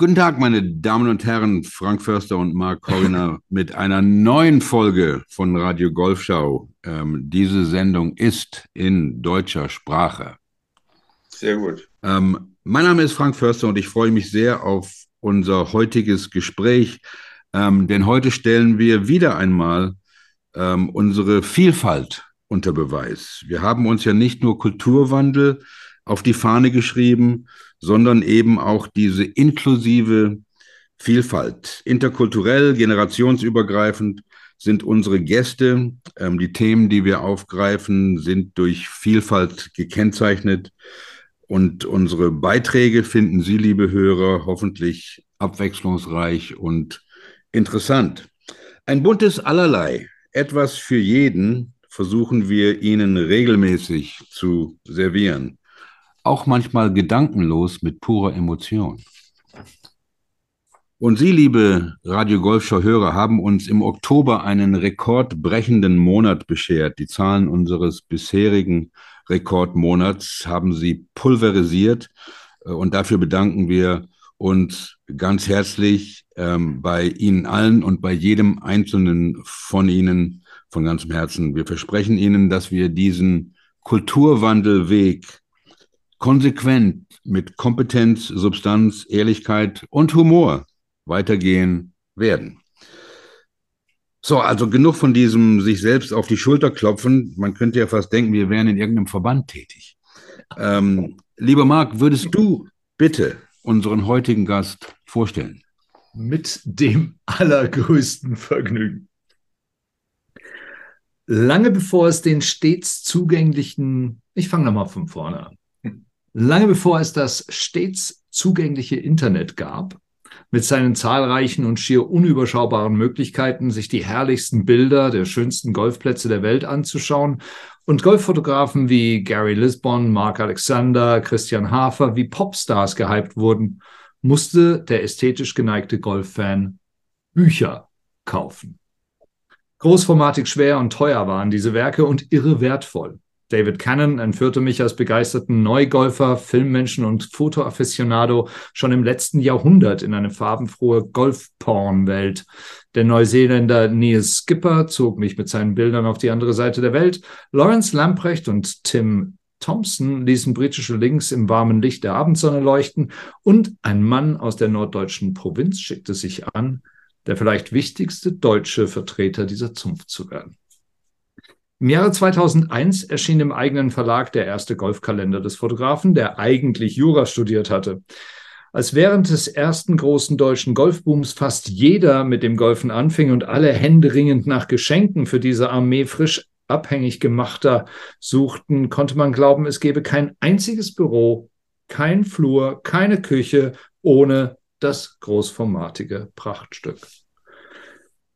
Guten Tag, meine Damen und Herren, Frank Förster und Mark Corriner mit einer neuen Folge von Radio Golfschau. Ähm, diese Sendung ist in deutscher Sprache. Sehr gut. Ähm, mein Name ist Frank Förster und ich freue mich sehr auf unser heutiges Gespräch, ähm, denn heute stellen wir wieder einmal ähm, unsere Vielfalt unter Beweis. Wir haben uns ja nicht nur Kulturwandel auf die Fahne geschrieben, sondern eben auch diese inklusive Vielfalt. Interkulturell, generationsübergreifend sind unsere Gäste. Ähm, die Themen, die wir aufgreifen, sind durch Vielfalt gekennzeichnet. Und unsere Beiträge finden Sie, liebe Hörer, hoffentlich abwechslungsreich und interessant. Ein buntes Allerlei, etwas für jeden, versuchen wir Ihnen regelmäßig zu servieren auch manchmal gedankenlos mit purer Emotion. Und Sie, liebe Radio Golfschau-Hörer, haben uns im Oktober einen rekordbrechenden Monat beschert. Die Zahlen unseres bisherigen Rekordmonats haben Sie pulverisiert äh, und dafür bedanken wir uns ganz herzlich ähm, bei Ihnen allen und bei jedem einzelnen von Ihnen von ganzem Herzen. Wir versprechen Ihnen, dass wir diesen Kulturwandelweg konsequent mit Kompetenz, Substanz, Ehrlichkeit und Humor weitergehen werden. So, also genug von diesem sich selbst auf die Schulter klopfen. Man könnte ja fast denken, wir wären in irgendeinem Verband tätig. Ähm, lieber Marc, würdest du bitte unseren heutigen Gast vorstellen? Mit dem allergrößten Vergnügen. Lange bevor es den stets zugänglichen, ich fange nochmal von vorne an. Lange bevor es das stets zugängliche Internet gab, mit seinen zahlreichen und schier unüberschaubaren Möglichkeiten, sich die herrlichsten Bilder der schönsten Golfplätze der Welt anzuschauen und Golffotografen wie Gary Lisbon, Mark Alexander, Christian Hafer wie Popstars gehypt wurden, musste der ästhetisch geneigte Golffan Bücher kaufen. Großformatig schwer und teuer waren diese Werke und irre wertvoll. David Cannon entführte mich als begeisterten Neugolfer, Filmmenschen und Fotoafficionado schon im letzten Jahrhundert in eine farbenfrohe Golfporn-Welt. Der Neuseeländer Neil Skipper zog mich mit seinen Bildern auf die andere Seite der Welt. Lawrence Lamprecht und Tim Thompson ließen britische Links im warmen Licht der Abendsonne leuchten und ein Mann aus der norddeutschen Provinz schickte sich an, der vielleicht wichtigste deutsche Vertreter dieser Zunft zu werden. Im Jahre 2001 erschien im eigenen Verlag der erste Golfkalender des Fotografen, der eigentlich Jura studiert hatte. Als während des ersten großen deutschen Golfbooms fast jeder mit dem Golfen anfing und alle händeringend nach Geschenken für diese Armee frisch abhängig gemachter suchten, konnte man glauben, es gebe kein einziges Büro, kein Flur, keine Küche ohne das großformatige Prachtstück.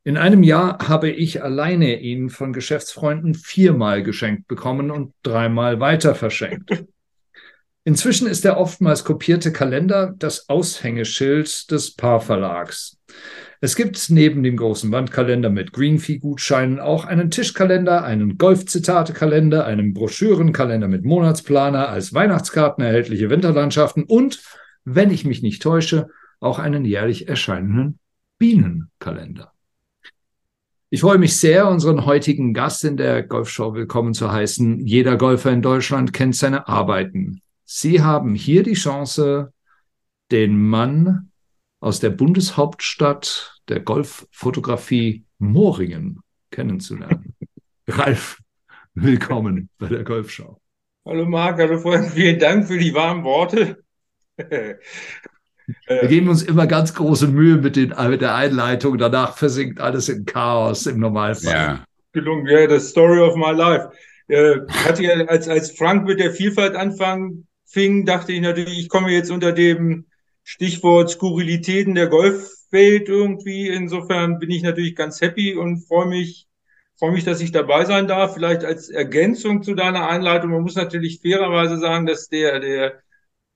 In einem Jahr habe ich alleine ihn von Geschäftsfreunden viermal geschenkt bekommen und dreimal weiter verschenkt. Inzwischen ist der oftmals kopierte Kalender das Aushängeschild des Paarverlags. Es gibt neben dem großen Wandkalender mit Greenfee-Gutscheinen auch einen Tischkalender, einen Golf-Zitate-Kalender, einen Broschürenkalender mit Monatsplaner, als Weihnachtskarten erhältliche Winterlandschaften und, wenn ich mich nicht täusche, auch einen jährlich erscheinenden Bienenkalender. Ich freue mich sehr, unseren heutigen Gast in der Golfshow willkommen zu heißen. Jeder Golfer in Deutschland kennt seine Arbeiten. Sie haben hier die Chance, den Mann aus der Bundeshauptstadt der Golffotografie Moringen kennenzulernen. Ralf, willkommen bei der Golfshow. Hallo Marc, hallo Freunde, vielen Dank für die warmen Worte. Wir geben uns immer ganz große Mühe mit, den, mit der Einleitung. Danach versinkt alles in Chaos im Normalfall. Ja. Gelungen, ja, das Story of my life. Äh, hatte ja, als, als Frank mit der Vielfalt anfangen fing, dachte ich natürlich, ich komme jetzt unter dem Stichwort Skurrilitäten der Golfwelt irgendwie. Insofern bin ich natürlich ganz happy und freue mich, freue mich, dass ich dabei sein darf. Vielleicht als Ergänzung zu deiner Einleitung. Man muss natürlich fairerweise sagen, dass der, der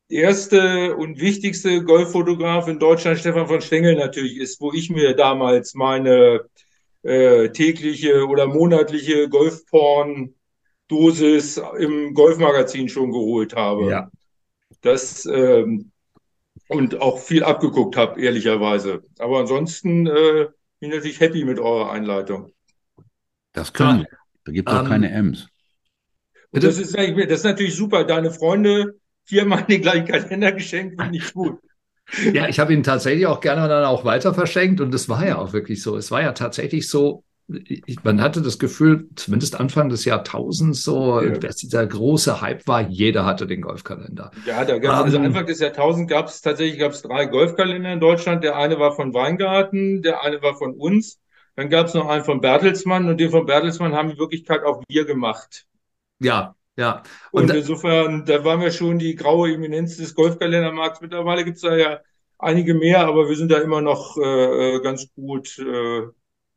erste und wichtigste Golffotograf in Deutschland Stefan von Stengel natürlich ist, wo ich mir damals meine äh, tägliche oder monatliche Golfporn-Dosis im Golfmagazin schon geholt habe. Ja. Das, ähm, und auch viel abgeguckt habe, ehrlicherweise. Aber ansonsten äh, bin ich natürlich happy mit eurer Einleitung. Das können wir. Da gibt es auch Ähm, keine M's. Und das ist, das ist natürlich super. Deine Freunde viermal den gleichen Kalender geschenkt, finde ich gut. Ja, ich habe ihn tatsächlich auch gerne dann auch weiter verschenkt und das war ja auch wirklich so. Es war ja tatsächlich so, ich, man hatte das Gefühl, zumindest Anfang des Jahrtausends so, Ja. dass dieser große Hype war, jeder hatte den Golfkalender. Ja, da gab's, also Ähm, Anfang des Jahrtausends gab es tatsächlich gab's drei Golfkalender in Deutschland. Der eine war von Weingarten, der eine war von uns. Dann gab es noch einen von Bertelsmann und den von Bertelsmann haben in Wirklichkeit auch wir gemacht. Ja, ja. Und, Und, insofern, da waren wir schon die graue Eminenz des Golfkalendermarkts. Mittlerweile gibt's da ja einige mehr, aber wir sind da immer noch äh, äh, ganz gut äh,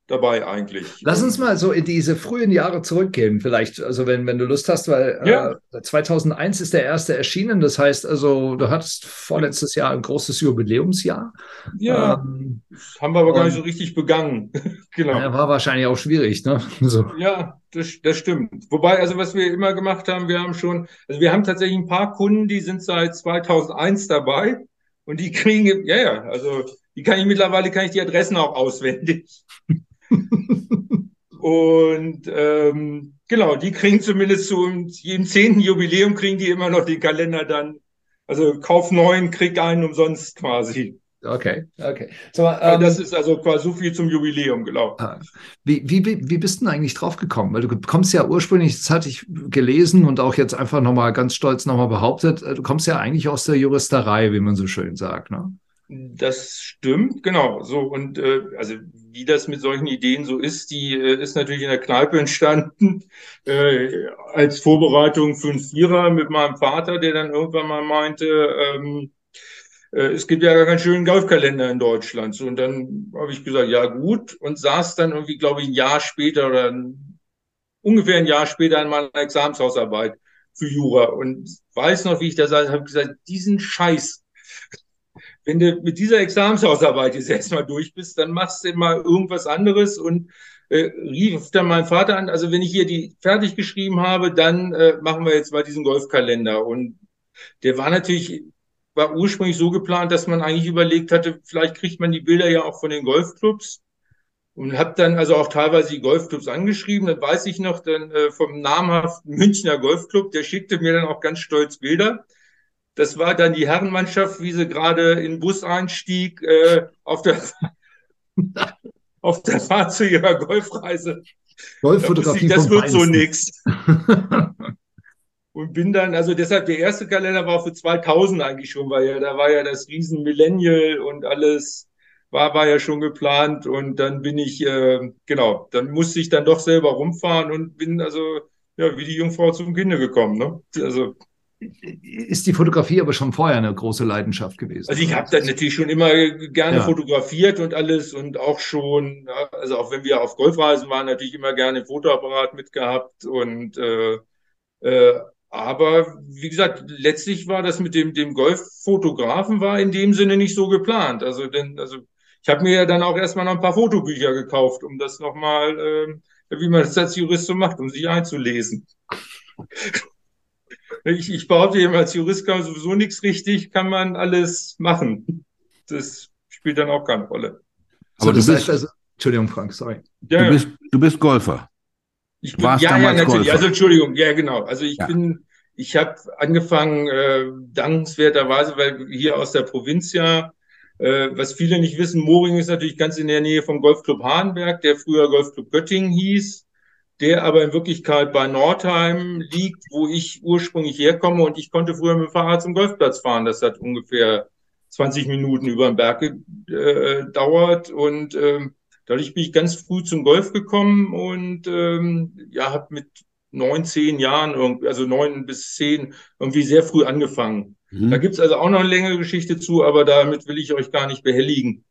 dabei eigentlich. Lass uns mal so in diese frühen Jahre zurückgehen, vielleicht, also wenn, wenn du Lust hast, weil Ja. äh, 2001 ist der erste erschienen, das heißt also, du hattest vorletztes Jahr ein großes Jubiläumsjahr. Ja, Ähm, haben wir aber gar nicht so richtig begangen. genau. ja, war wahrscheinlich auch schwierig, ne? So. Ja, das, das stimmt. Wobei, also was wir immer gemacht haben, wir haben schon, also wir haben tatsächlich ein paar Kunden, die sind seit 2001 dabei und die kriegen, ja, ja, also die kann ich mittlerweile, kann ich die Adressen auch auswendig. Und ähm, genau, die kriegen zumindest zu jedem zehnten Jubiläum kriegen die immer noch den Kalender dann, also kauf neun, krieg einen umsonst quasi. Okay, okay. So, ähm, Also das ist also quasi so viel zum Jubiläum, genau. Wie, wie, wie, wie bist du denn eigentlich drauf gekommen? Weil du kommst ja ursprünglich, das hatte ich gelesen und auch jetzt einfach nochmal ganz stolz nochmal behauptet, äh, du kommst ja eigentlich aus der Juristerei, wie man so schön sagt, ne? Das stimmt, genau. So und äh, also wie das mit solchen Ideen so ist, die äh, ist natürlich in der Kneipe entstanden äh, als Vorbereitung für einen Vierer mit meinem Vater, der dann irgendwann mal meinte, ähm, äh, es gibt ja gar keinen schönen Golfkalender in Deutschland. So, und dann habe ich gesagt, ja gut, und saß dann irgendwie, glaube ich, ein Jahr später oder ein, ungefähr ein Jahr später an meiner Examenshausarbeit für Jura und weiß noch, wie ich da saß, habe gesagt, diesen Scheiß wenn du mit dieser Examenshausarbeit jetzt erstmal durch bist, dann machst du mal irgendwas anderes und äh, rief dann mein Vater an, also wenn ich hier die fertig geschrieben habe, dann äh, machen wir jetzt mal diesen Golfkalender. Und der war natürlich, war ursprünglich so geplant, dass man eigentlich überlegt hatte, vielleicht kriegt man die Bilder ja auch von den Golfclubs. Und habe dann also auch teilweise die Golfclubs angeschrieben. Dann weiß ich noch dann äh, vom namhaften Münchner Golfclub, der schickte mir dann auch ganz stolz Bilder. Das war dann die Herrenmannschaft, wie sie gerade in den Bus einstieg, äh, auf der, auf der Fahrt zu ihrer Golfreise. Da Golffotografie ich, das wird so Feinsten. nix. Und bin dann, also deshalb, der erste Kalender war für 2000 eigentlich schon, weil ja, da war ja das riesen Millennial und alles war, war ja schon geplant. Und dann bin ich, äh, genau, dann musste ich dann doch selber rumfahren und bin also, ja, wie die Jungfrau zum Kinde gekommen, ne? Also, Ist die Fotografie aber schon vorher eine große Leidenschaft gewesen? Also ich habe dann natürlich schon immer gerne Ja. fotografiert und alles und auch schon, also auch wenn wir auf Golfreisen waren, natürlich immer gerne ein Fotoapparat mitgehabt und äh, äh, aber wie gesagt, letztlich war das mit dem dem Golffotografen war in dem Sinne nicht so geplant. Also denn also ich habe mir ja dann auch erstmal noch ein paar Fotobücher gekauft, um das nochmal, ähm, wie man das als Jurist so macht, um sich einzulesen. Ich, ich behaupte immer, als Jurist kann man sowieso nichts richtig, kann man alles machen. Das spielt dann auch keine Rolle. so, Aber du das bist- heißt also, Entschuldigung, Frank, sorry. Ja, Du bist, du bist Golfer. Ich Du warst ja, ja, natürlich. Golfer. Also Entschuldigung, ja, genau. Also ich Ja. bin, ich habe angefangen, äh, dankenswerterweise, weil hier aus der Provinz ja, äh, was viele nicht wissen, Moring ist natürlich ganz in der Nähe vom Golfclub Hahnberg, der früher Golfclub Göttingen hieß, der aber in Wirklichkeit bei Nordheim liegt, wo ich ursprünglich herkomme und ich konnte früher mit dem Fahrrad zum Golfplatz fahren. Das hat ungefähr 20 Minuten über den Berg gedauert und ähm, Dadurch bin ich ganz früh zum Golf gekommen und ähm, ja, habe mit neun, zehn Jahren, irgendwie, also neun bis zehn, irgendwie sehr früh angefangen. Mhm. Da gibt's also auch noch eine längere Geschichte zu, aber damit will ich euch gar nicht behelligen.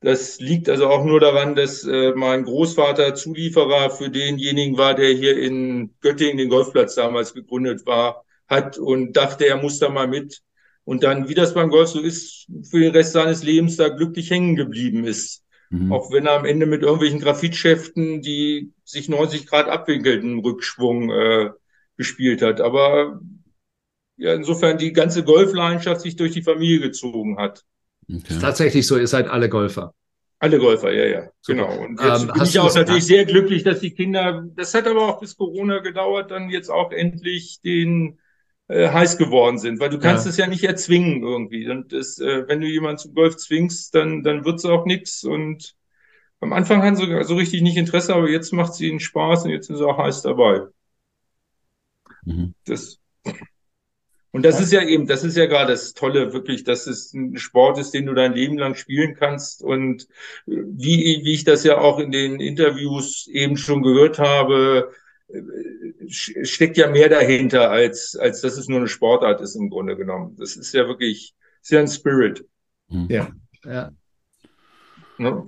Das liegt also auch nur daran, dass äh, mein Großvater Zulieferer für denjenigen war, der hier in Göttingen den Golfplatz damals gegründet war, hat und dachte, er muss da mal mit. Und dann, wie das beim Golf so ist, für den Rest seines Lebens da glücklich hängen geblieben ist. Mhm. Auch wenn er am Ende mit irgendwelchen Graphitschäften, die sich 90 Grad abwinkelten, Rückschwung äh, gespielt hat. Aber ja, insofern die ganze Golfleidenschaft sich durch die Familie gezogen hat. Okay. Ist tatsächlich so, ihr seid alle Golfer. Alle Golfer, ja, ja, genau. Und jetzt ähm, bin ich auch natürlich sehr glücklich, dass die Kinder, das hat aber auch bis Corona gedauert, dann jetzt auch endlich den äh, heiß geworden sind, weil du kannst ja. es ja nicht erzwingen irgendwie. Und das, äh, wenn du jemanden zum Golf zwingst, dann, dann wird's auch nix. Und am Anfang hatten sie so richtig nicht Interesse, aber jetzt macht sie ihnen Spaß und jetzt sind sie auch heiß dabei. Mhm. Das, und das ist ja eben, das ist ja gerade das Tolle, wirklich, dass es ein Sport ist, den du dein Leben lang spielen kannst. Und wie, wie ich das ja auch in den Interviews eben schon gehört habe, steckt ja mehr dahinter, als, als dass es nur eine Sportart ist im Grunde genommen. Das ist ja wirklich, ist ja ein Spirit. Hm. Ja, ja. Ne?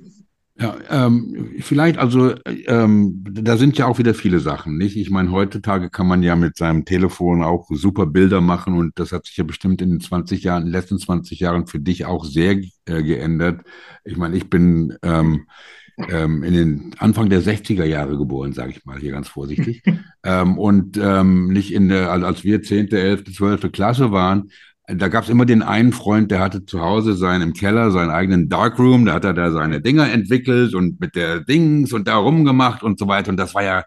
Ja, ähm, vielleicht also, ähm, da sind ja auch wieder viele Sachen, nicht? Ich meine, heutzutage kann man ja mit seinem Telefon auch super Bilder machen und das hat sich ja bestimmt in den 20 Jahren, in den letzten 20 Jahren für dich auch sehr äh, geändert. Ich meine, ich bin ähm, ähm, in den Anfang der 60er Jahre geboren, sage ich mal hier ganz vorsichtig. ähm, und ähm, nicht in der, als wir 10., 11., 12. Klasse waren, da gab es immer den einen Freund, der hatte zu Hause seinen im Keller seinen eigenen Darkroom, da hat er da seine Dinger entwickelt und mit der Dings und da rumgemacht und so weiter. Und das war ja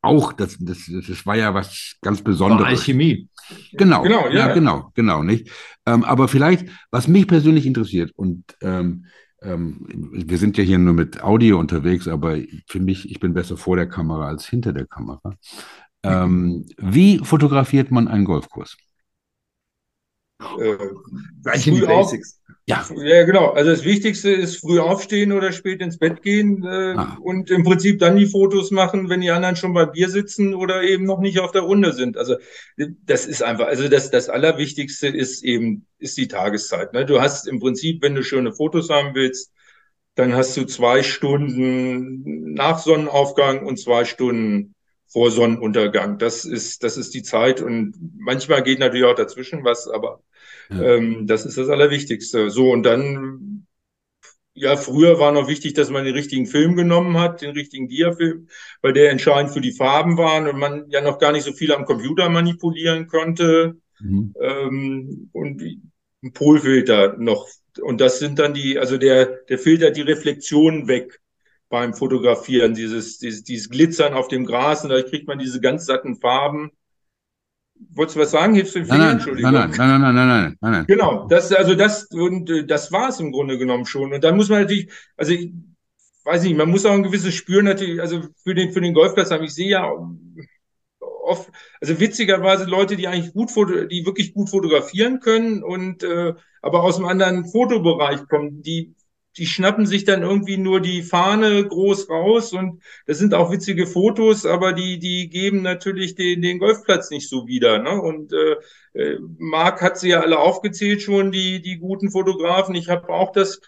auch, das, das, das war ja was ganz Besonderes. War Alchemie. Genau, genau, ja, ja genau, genau, nicht. Ähm, aber vielleicht, was mich persönlich interessiert und ähm, ähm, wir sind ja hier nur mit Audio unterwegs, aber für mich, ich bin besser vor der Kamera als hinter der Kamera. Ähm, wie fotografiert man einen Golfkurs? Äh, früh auf, ja. ja, genau. Also das Wichtigste ist früh aufstehen oder spät ins Bett gehen äh, ah. und im Prinzip dann die Fotos machen, wenn die anderen schon bei Bier sitzen oder eben noch nicht auf der Runde sind. Also das ist einfach, also das, das Allerwichtigste ist eben, ist die Tageszeit. Ne? Du hast im Prinzip, wenn du schöne Fotos haben willst, dann hast du zwei Stunden nach Sonnenaufgang und zwei Stunden vor Sonnenuntergang. Das ist, das ist die Zeit und manchmal geht natürlich auch dazwischen was, aber ja. ähm, das ist das Allerwichtigste. So und dann, ja, früher war noch wichtig, dass man den richtigen Film genommen hat, den richtigen Diafilm, weil der entscheidend für die Farben waren und man ja noch gar nicht so viel am Computer manipulieren konnte. Mhm. Ähm, und ein Polfilter noch. Und das sind dann die, also der, der filtert die Reflexionen weg beim Fotografieren, dieses, dieses, dieses Glitzern auf dem Gras und da kriegt man diese ganz satten Farben. Wolltest du was sagen? Hilfst du den Finger? Nein, Entschuldigung. Nein, nein, nein, nein, nein, nein, nein. Genau, das, also das, und äh, das war es im Grunde genommen schon. Und dann muss man natürlich, also ich weiß nicht, man muss auch ein gewisses Spür natürlich, also für den, für den Golfplatz haben. Ich sehe ja oft, also witzigerweise Leute, die eigentlich gut, die wirklich gut fotografieren können und äh, aber aus einem anderen Fotobereich kommen, die die schnappen sich dann irgendwie nur die Fahne groß raus und das sind auch witzige Fotos, aber die, die geben natürlich den, den Golfplatz nicht so wieder. Ne? Und äh, äh Marc hat sie ja alle aufgezählt schon, die, die guten Fotografen. Ich habe auch das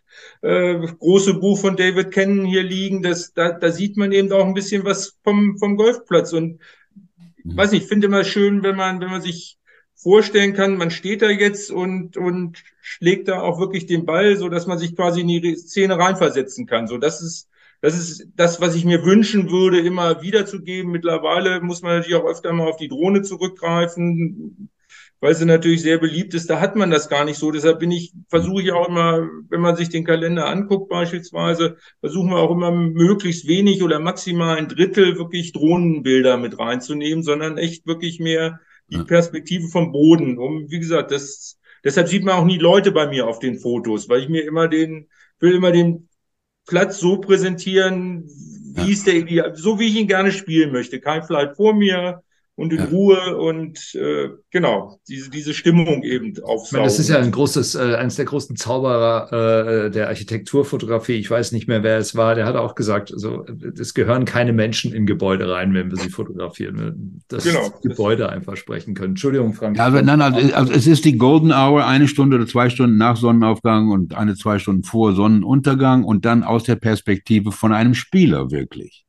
äh, große Buch von David Cannon hier liegen. Das, da, da sieht man eben auch ein bisschen was vom, vom Golfplatz. Und mhm. weiß nicht, ich finde immer schön, wenn man, wenn man sich vorstellen kann, man steht da jetzt und, und schlägt da auch wirklich den Ball, so dass man sich quasi in die Szene reinversetzen kann. So, das ist, das ist das, was ich mir wünschen würde, immer wiederzugeben. Mittlerweile muss man natürlich auch öfter mal auf die Drohne zurückgreifen, weil sie natürlich sehr beliebt ist. Da hat man das gar nicht so. Deshalb bin ich, versuche ich auch immer, wenn man sich den Kalender anguckt beispielsweise, versuchen wir auch immer möglichst wenig oder maximal ein Drittel wirklich Drohnenbilder mit reinzunehmen, sondern echt wirklich mehr die Perspektive vom Boden. Um, wie gesagt, das, deshalb sieht man auch nie Leute bei mir auf den Fotos, weil ich mir immer den, will immer den Platz so präsentieren, wie ja. ist der, so wie ich ihn gerne spielen möchte. Kein Flight vor mir, und in ja. Ruhe und äh, genau, diese, diese Stimmung eben aufsaugen. Das ist ja ein großes, äh, eines der großen Zauberer äh, der Architekturfotografie. Ich weiß nicht mehr, wer es war. Der hat auch gesagt, also es gehören keine Menschen in Gebäude rein, wenn wir sie fotografieren. Dass genau. Gebäude einfach sprechen können. Entschuldigung, Frank. Ja, aber nein, also, also es ist die Golden Hour, eine Stunde oder zwei Stunden nach Sonnenaufgang und eine, zwei Stunden vor Sonnenuntergang und dann aus der Perspektive von einem Spieler wirklich.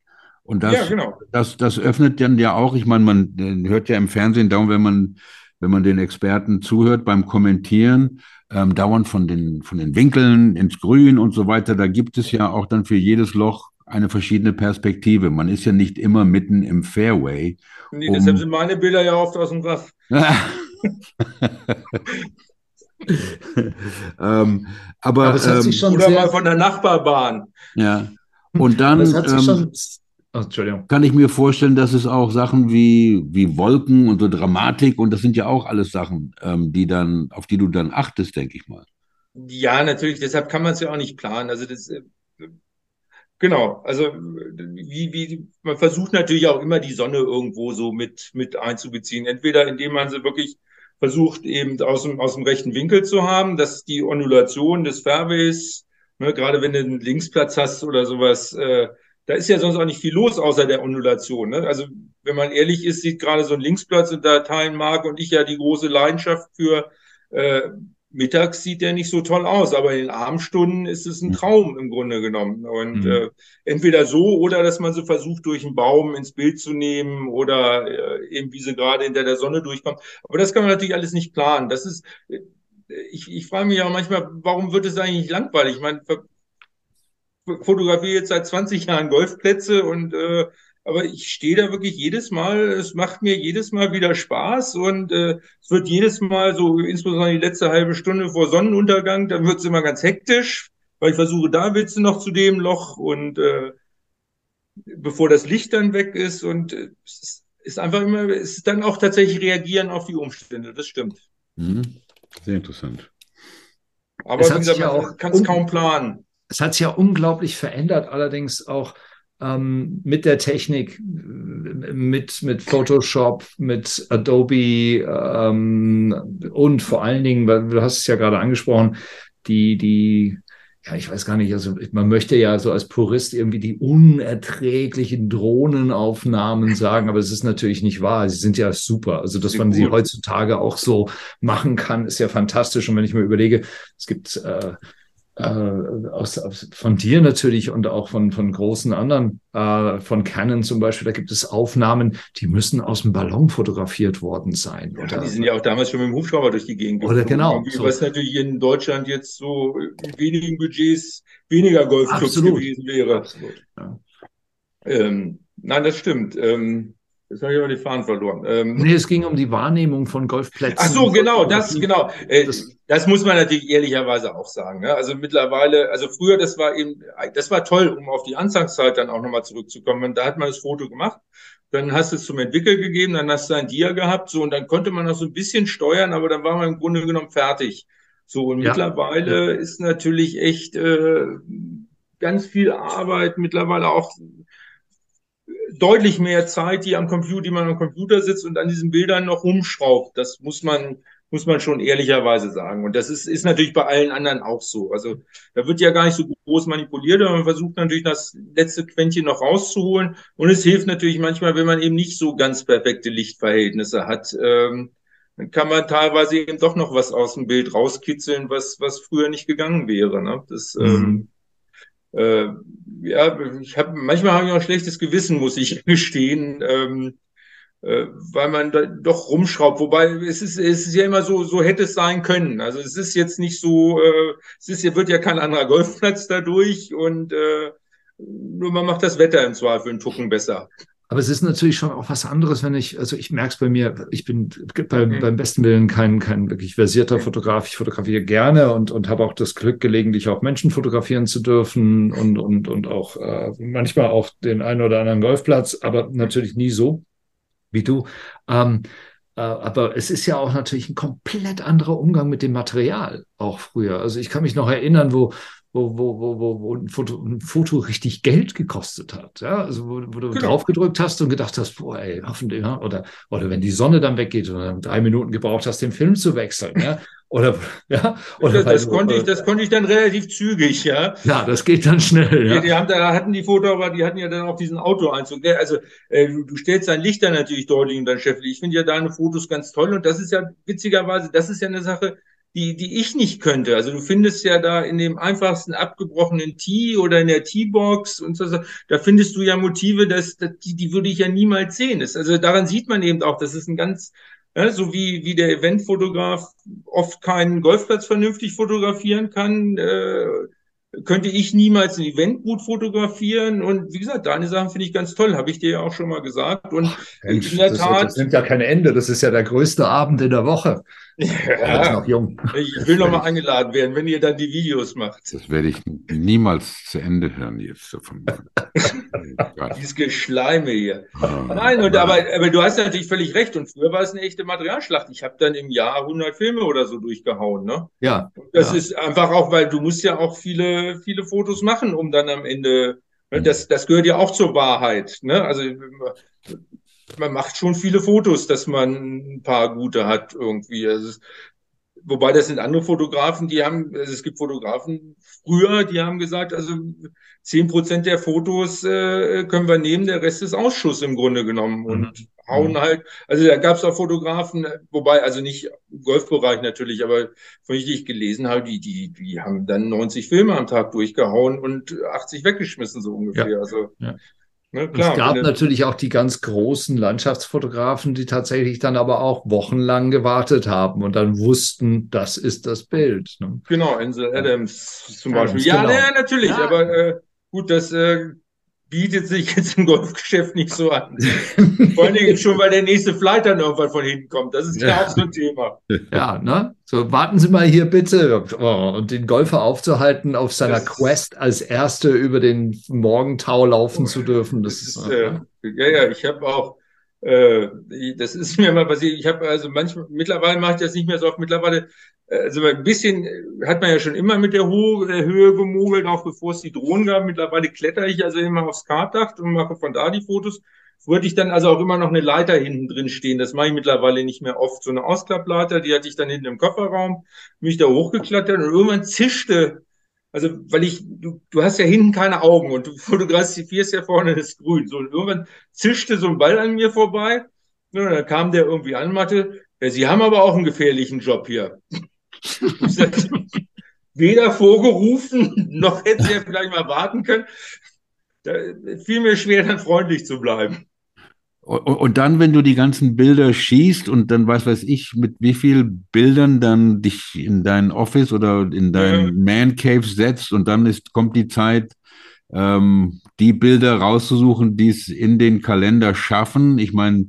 Und das, ja, genau. das, das öffnet dann ja auch, ich meine, man hört ja im Fernsehen dauernd, wenn man, wenn man den Experten zuhört beim Kommentieren, ähm, dauernd von den, von den Winkeln ins Grün und so weiter, da gibt es ja auch dann für jedes Loch eine verschiedene Perspektive. Man ist ja nicht immer mitten im Fairway. Nee, um... deshalb sind meine Bilder ja oft aus dem Raff. ähm, aber, aber ähm, oder mal von der Nachbarbahn. Ja. Und dann ähm, oh, kann ich mir vorstellen, dass es auch Sachen wie, wie Wolken und so Dramatik und das sind ja auch alles Sachen, ähm, die dann, auf die du dann achtest, denke ich mal. Ja, natürlich, deshalb kann man es ja auch nicht planen. Also das äh, Genau, also wie, wie, man versucht natürlich auch immer die Sonne irgendwo so mit, mit einzubeziehen. Entweder indem man sie wirklich versucht, eben aus dem, aus dem rechten Winkel zu haben, dass die Ondulation des Fairways, ne, gerade wenn du einen Linksplatz hast oder sowas, äh, da ist ja sonst auch nicht viel los außer der Ondulation. Ne? Also wenn man ehrlich ist, sieht gerade so ein Linksplatz und da teilen Marc und ich ja die große Leidenschaft für äh, mittags sieht der nicht so toll aus, aber in den Abendstunden ist es ein hm. Traum im Grunde genommen. Und mhm. äh, entweder so oder dass man so versucht, durch einen Baum ins Bild zu nehmen oder äh, eben wie sie gerade hinter der Sonne durchkommt. Aber das kann man natürlich alles nicht planen. Das ist, äh, ich, ich frage mich auch manchmal, warum wird es eigentlich langweilig? Ich meine, fotografiere jetzt seit 20 Jahren Golfplätze und äh, aber ich stehe da wirklich jedes Mal, es macht mir jedes Mal wieder Spaß und äh, es wird jedes Mal so, insbesondere die letzte halbe Stunde vor Sonnenuntergang, dann wird es immer ganz hektisch, weil ich versuche, da willst du noch zu dem Loch und äh, bevor das Licht dann weg ist und äh, es ist, ist einfach immer, es ist dann auch tatsächlich reagieren auf die Umstände, das stimmt. Mhm. Sehr interessant. Aber man kann es kaum planen. Es hat sich ja unglaublich verändert, allerdings auch ähm, mit der Technik, mit, mit Photoshop, mit Adobe ähm, und vor allen Dingen, weil du hast es ja gerade angesprochen, die, die, ja, ich weiß gar nicht, also man möchte ja so als Purist irgendwie die unerträglichen Drohnenaufnahmen sagen, aber es ist natürlich nicht wahr. Sie sind ja super. Also, dass man sie heutzutage auch so machen kann, ist ja fantastisch. Und wenn ich mir überlege, es gibt äh, äh, aus, aus, von dir natürlich und auch von, von großen anderen, äh, von Canon zum Beispiel, da gibt es Aufnahmen, die müssen aus dem Ballon fotografiert worden sein. Ja, oder? die sind ja auch damals schon mit dem Hubschrauber durch die Gegend Oder genau. So. Was natürlich in Deutschland jetzt so mit wenigen Budgets weniger Golfclubs gewesen wäre. Absolut. Ja. Ähm, nein, das stimmt. Ähm, Jetzt habe ich aber die Fahnen verloren. Ähm, nee, es ging um die Wahrnehmung von Golfplätzen. Ach so, genau, das, genau. Äh, das, das, muss man natürlich ehrlicherweise auch sagen. Ja? Also mittlerweile, also früher, das war eben, das war toll, um auf die Anfangszeit dann auch nochmal zurückzukommen. Da hat man das Foto gemacht, dann hast du es zum Entwickler gegeben, dann hast du ein Dia gehabt, so, und dann konnte man noch so ein bisschen steuern, aber dann war man im Grunde genommen fertig. So, und ja. mittlerweile ist natürlich echt äh, ganz viel Arbeit, mittlerweile auch deutlich mehr Zeit, die am Computer, die man am Computer sitzt und an diesen Bildern noch rumschraubt. Das muss man, muss man schon ehrlicherweise sagen. Und das ist, ist natürlich bei allen anderen auch so. Also da wird ja gar nicht so groß manipuliert, aber man versucht natürlich das letzte Quäntchen noch rauszuholen. Und es hilft natürlich manchmal, wenn man eben nicht so ganz perfekte Lichtverhältnisse hat. Ähm, dann kann man teilweise eben doch noch was aus dem Bild rauskitzeln, was, was früher nicht gegangen wäre. Ne? Das, mhm. ähm, äh, ja, ich habe manchmal habe ich auch schlechtes Gewissen, muss ich gestehen, ähm, äh, weil man da doch rumschraubt. Wobei es ist, es ist ja immer so, so hätte es sein können. Also es ist jetzt nicht so, äh, es ist, wird ja kein anderer Golfplatz dadurch und äh, nur man macht das Wetter im Zweifel einen Tucken besser. Aber es ist natürlich schon auch was anderes, wenn ich, also ich merke es bei mir, ich bin bei, mhm. beim besten Willen kein, kein wirklich versierter Fotograf. Ich fotografiere gerne und, und habe auch das Glück, gelegentlich auch Menschen fotografieren zu dürfen und, und, und auch äh, manchmal auch den einen oder anderen Golfplatz, aber natürlich nie so wie du. Ähm, äh, aber es ist ja auch natürlich ein komplett anderer Umgang mit dem Material, auch früher. Also ich kann mich noch erinnern, wo, wo, wo, wo, wo, wo ein, Foto, ein Foto richtig Geld gekostet hat. Ja? Also wo, wo du genau. draufgedrückt hast und gedacht hast, boah, ey, hoffentlich, ja? oder, oder wenn die Sonne dann weggeht und dann drei Minuten gebraucht hast, den Film zu wechseln. Ja? Oder, ja, oder das, das konnte ich, das konnte ich dann relativ zügig, ja. Ja, das geht dann schnell, ja. Die, die haben da hatten die Fotografer, die hatten ja dann auch diesen Autoeinzug. Also äh, du, du stellst dein Licht dann natürlich deutlich in dein Schäffel. Ich finde ja deine Fotos ganz toll und das ist ja witzigerweise, das ist ja eine Sache, die, die ich nicht könnte. Also du findest ja da in dem einfachsten abgebrochenen Tee oder in der T-Box und so, da findest du ja Motive, dass, dass die, die würde ich ja niemals sehen. Das, also daran sieht man eben auch, das ist ein ganz, ja, so wie, wie der Eventfotograf oft keinen Golfplatz vernünftig fotografieren kann, äh, könnte ich niemals ein Event gut fotografieren. Und wie gesagt, deine Sachen finde ich ganz toll, habe ich dir ja auch schon mal gesagt. Und Mensch, in der das, Tat. Das nimmt ja kein Ende. Das ist ja der größte Abend in der Woche. Ja, noch jung. Ich will noch mal eingeladen werden, wenn ihr dann die Videos macht. Das werde ich niemals zu Ende hören jetzt davon. Dieses Geschleime hier. Ah, Nein, und, aber, aber du hast natürlich völlig recht. Und früher war es eine echte Materialschlacht. Ich habe dann im Jahr 100 Filme oder so durchgehauen. Ne? Ja. Und das ja. ist einfach auch, weil du musst ja auch viele, viele Fotos machen, um dann am Ende ne, das, das gehört ja auch zur Wahrheit. Ne? Also man macht schon viele Fotos, dass man ein paar gute hat irgendwie. Also, wobei das sind andere Fotografen, die haben, also es gibt Fotografen früher, die haben gesagt, also zehn Prozent der Fotos äh, können wir nehmen, der Rest ist Ausschuss im Grunde genommen und mhm. hauen halt. Also da gab es auch Fotografen, wobei also nicht im Golfbereich natürlich, aber von ich, die ich gelesen habe, die die die haben dann 90 Filme am Tag durchgehauen und 80 weggeschmissen so ungefähr. Ja. Also ja. Ne, klar, es gab natürlich auch die ganz großen Landschaftsfotografen, die tatsächlich dann aber auch wochenlang gewartet haben und dann wussten, das ist das Bild. Ne? Genau, Ansel Adams zum Beispiel. Ja, genau. ja natürlich, ja. aber äh, gut, das äh, bietet sich jetzt im Golfgeschäft nicht so an. Vor Dingen schon, weil der nächste Flight dann irgendwann von hinten kommt. Das ist ja, ja auch so ein Thema. Ja, ne? So, warten Sie mal hier bitte. Oh, und den Golfer aufzuhalten, auf seiner das Quest als Erste über den Morgentau laufen zu dürfen. Das, das ist, äh, ja, ja, ich habe auch äh, das ist mir mal passiert. Ich habe also manchmal, mittlerweile mache ich das nicht mehr so oft. Mittlerweile, äh, also ein bisschen äh, hat man ja schon immer mit der Höhe, Höhe gemogelt, auch bevor es die Drohnen gab. Mittlerweile kletter ich also immer aufs Kartdach und mache von da die Fotos. Wollte ich dann also auch immer noch eine Leiter hinten drin stehen. Das mache ich mittlerweile nicht mehr oft. So eine Ausklappleiter, die hatte ich dann hinten im Kofferraum, mich da hochgeklettert und irgendwann zischte also, weil ich, du, du hast ja hinten keine Augen und du fotografierst ja vorne das Grün. So, und irgendwann zischte so ein Ball an mir vorbei. Ja, dann kam der irgendwie an, Mathe. Ja, Sie haben aber auch einen gefährlichen Job hier. Weder vorgerufen, noch hätte ja vielleicht mal warten können. Da fiel mir schwer, dann freundlich zu bleiben. Und dann, wenn du die ganzen Bilder schießt und dann, was weiß ich, mit wie viel Bildern dann dich in dein Office oder in dein ja. Man Cave setzt und dann ist, kommt die Zeit, ähm, die Bilder rauszusuchen, die es in den Kalender schaffen. Ich meine,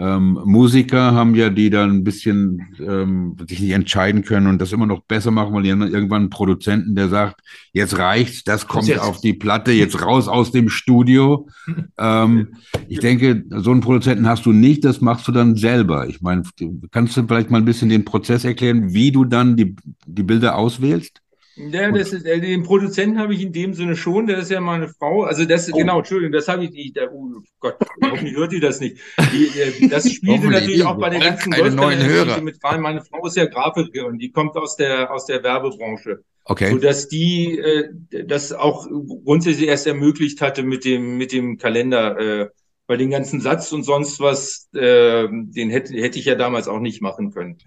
ähm, Musiker haben ja, die dann ein bisschen ähm, sich nicht entscheiden können und das immer noch besser machen, weil die haben irgendwann einen Produzenten, der sagt, jetzt reicht's, das kommt jetzt? auf die Platte, jetzt raus aus dem Studio. ähm, ich denke, so einen Produzenten hast du nicht, das machst du dann selber. Ich meine, kannst du vielleicht mal ein bisschen den Prozess erklären, wie du dann die, die Bilder auswählst? Ja, das ist, äh, den Produzenten habe ich in dem Sinne schon, der ist ja meine Frau. Also das, oh. genau, Entschuldigung, das habe ich nicht, oh Gott, hoffentlich hört ihr das nicht. Die, äh, das spielte natürlich auch bei den ganzen Hörer mit rein. Meine Frau ist ja Grafikerin, die kommt aus der, aus der Werbebranche. Okay. So dass die äh, das auch grundsätzlich erst ermöglicht hatte mit dem, mit dem Kalender, äh, weil den ganzen Satz und sonst was, äh, den hätte, hätte ich ja damals auch nicht machen können.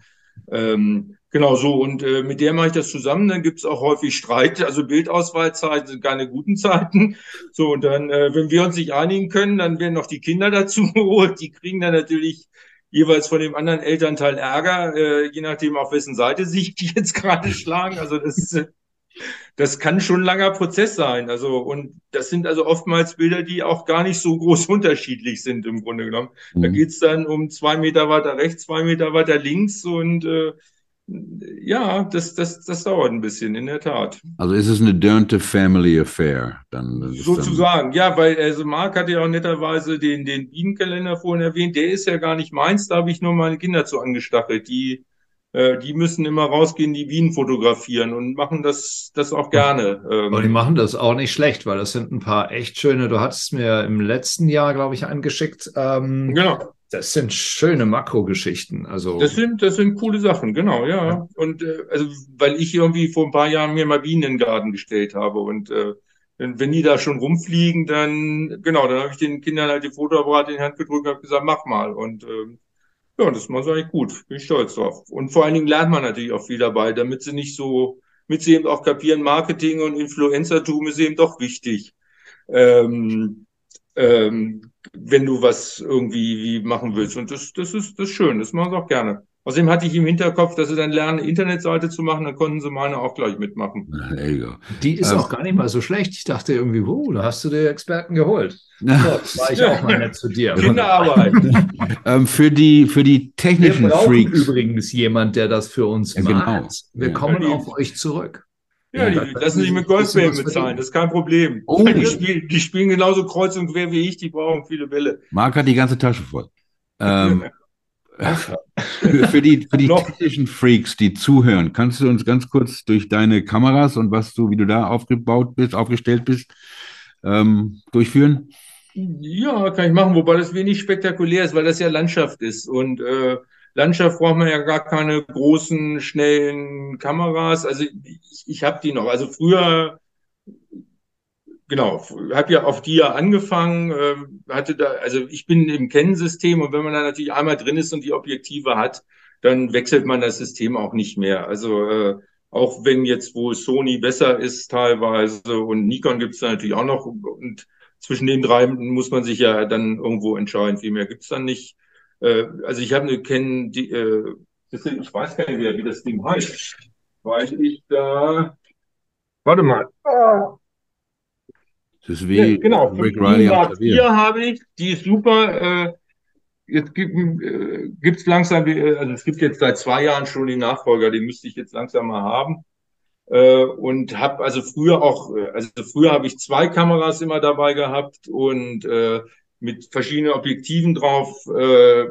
Ähm, Genau so, und äh, mit der mache ich das zusammen. Dann gibt's auch häufig Streit. Also Bildauswahlzeiten sind keine guten Zeiten. So, und dann, äh, wenn wir uns nicht einigen können, dann werden noch die Kinder dazu geholt. Die kriegen dann natürlich jeweils von dem anderen Elternteil Ärger, äh, je nachdem, auf wessen Seite sich die jetzt gerade schlagen. Also das, äh, das kann schon ein langer Prozess sein. Also, und das sind also oftmals Bilder, die auch gar nicht so groß unterschiedlich sind im Grunde genommen. Mhm. Da geht's dann um zwei Meter weiter rechts, zwei Meter weiter links und äh, ja, das, das, das dauert ein bisschen, in der Tat. Also ist es eine dörnte Family Affair dann? Sozusagen, dann... ja, weil also Marc hat ja auch netterweise den, den Bienenkalender vorhin erwähnt, der ist ja gar nicht meins, da habe ich nur meine Kinder zu angestachelt. Die, äh, die müssen immer rausgehen, die Bienen fotografieren und machen das, das auch gerne. Aber die machen das auch nicht schlecht, weil das sind ein paar echt schöne, du hattest mir im letzten Jahr, glaube ich, angeschickt. Ähm, genau das sind schöne Makrogeschichten. Also das sind, das sind coole Sachen, genau, ja. ja. Und äh, also, weil ich irgendwie vor ein paar Jahren mir mal Bienen in den Garten gestellt habe und äh, wenn die da schon rumfliegen, dann genau, dann habe ich den Kindern halt die Fotoapparat in die Hand gedrückt und habe gesagt, mach mal. Und ähm, ja, das macht eigentlich gut. Bin ich stolz drauf. Und vor allen Dingen lernt man natürlich auch viel dabei, damit sie nicht so, mit sie eben auch kapieren, Marketing und Influencertum ist eben doch wichtig. Ähm, ähm, wenn du was irgendwie machen willst. Und das, das ist das ist schön, das machen sie auch gerne. Außerdem hatte ich im Hinterkopf, dass sie dann lernen, eine Internetseite zu machen, dann konnten sie meine auch gleich mitmachen. Die ist ähm, auch gar nicht mal so schlecht. Ich dachte irgendwie, wow, da hast du dir Experten geholt. So, war ich auch mal nett zu dir. Kinderarbeit. ähm, für, die, für die technischen Wir Freaks. übrigens jemand, der das für uns Ja, macht. genau. Wir Ja. kommen Ja, auf euch zurück. Ja, die lassen sich mit Golfbällen bezahlen, das ist kein Problem. Oh. Die, spielen, die spielen genauso kreuz und quer wie ich, die brauchen viele Bälle. Marc hat die ganze Tasche voll. Ähm, für, für die, für die technischen Freaks, die zuhören, kannst du uns ganz kurz durch deine Kameras und was du, wie du da aufgebaut bist, aufgestellt bist, ähm, durchführen? Ja, kann ich machen, wobei das wenig spektakulär ist, weil das ja Landschaft ist. Und äh, Landschaft braucht man ja gar keine großen, schnellen Kameras. Also ich, ich habe die noch. Also früher, genau, habe ja auf die ja angefangen, äh, hatte da, also ich bin im Kennensystem und wenn man da natürlich einmal drin ist und die Objektive hat, dann wechselt man das System auch nicht mehr. Also äh, auch wenn jetzt wohl Sony besser ist teilweise und Nikon gibt's da natürlich auch noch und zwischen den drei muss man sich ja dann irgendwo entscheiden. Viel mehr gibt's dann nicht. Äh, also ich habe eine Canon, die, äh, sind- ich weiß gar nicht mehr, wie das Ding heißt, weil ich da, warte mal, Ah, Das ist wie ja, genau, Rick Riley am Klavier. IV habe ich, die ist super. Äh, jetzt gibt äh, gibt's langsam, äh, also es gibt jetzt seit zwei Jahren schon die Nachfolger, die müsste ich jetzt langsam mal haben. Äh, und habe also früher auch, äh, also früher habe ich zwei Kameras immer dabei gehabt und äh, mit verschiedenen Objektiven drauf, äh,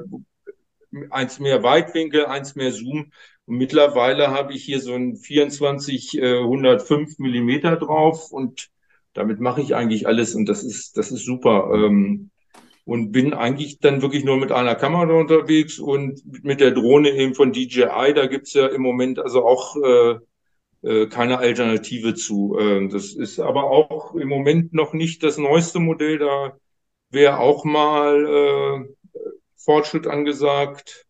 eins mehr Weitwinkel, eins mehr Zoom. Und mittlerweile habe ich hier so ein 24 äh, 105 Millimeter drauf und damit mache ich eigentlich alles und das ist, das ist super. Ähm, und bin eigentlich dann wirklich nur mit einer Kamera unterwegs und mit der Drohne eben von DJI. Da gibt's ja im Moment also auch äh, äh, keine Alternative zu. Ähm, das ist aber auch im Moment noch nicht das neueste Modell. Da wäre auch mal äh, Fortschritt angesagt.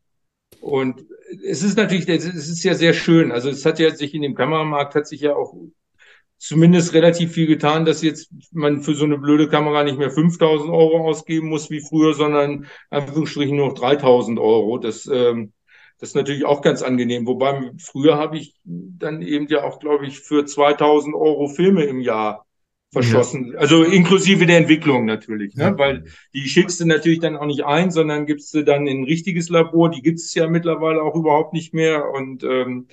Und es ist natürlich, es ist ja sehr schön. Also es hat ja sich in dem Kameramarkt hat sich ja auch zumindest relativ viel getan, dass jetzt man für so eine blöde Kamera nicht mehr 5000 Euro ausgeben muss wie früher, sondern Anführungsstrichen nur noch 3000 Euro. Das, ähm, das ist natürlich auch ganz angenehm. Wobei früher habe ich dann eben ja auch, glaube ich, für 2000 Euro Filme im Jahr verschossen. Also inklusive der Entwicklung natürlich, ne? Ja. weil die schickst du natürlich dann auch nicht ein, sondern gibst du dann in ein richtiges Labor. Die gibt es ja mittlerweile auch überhaupt nicht mehr und ähm,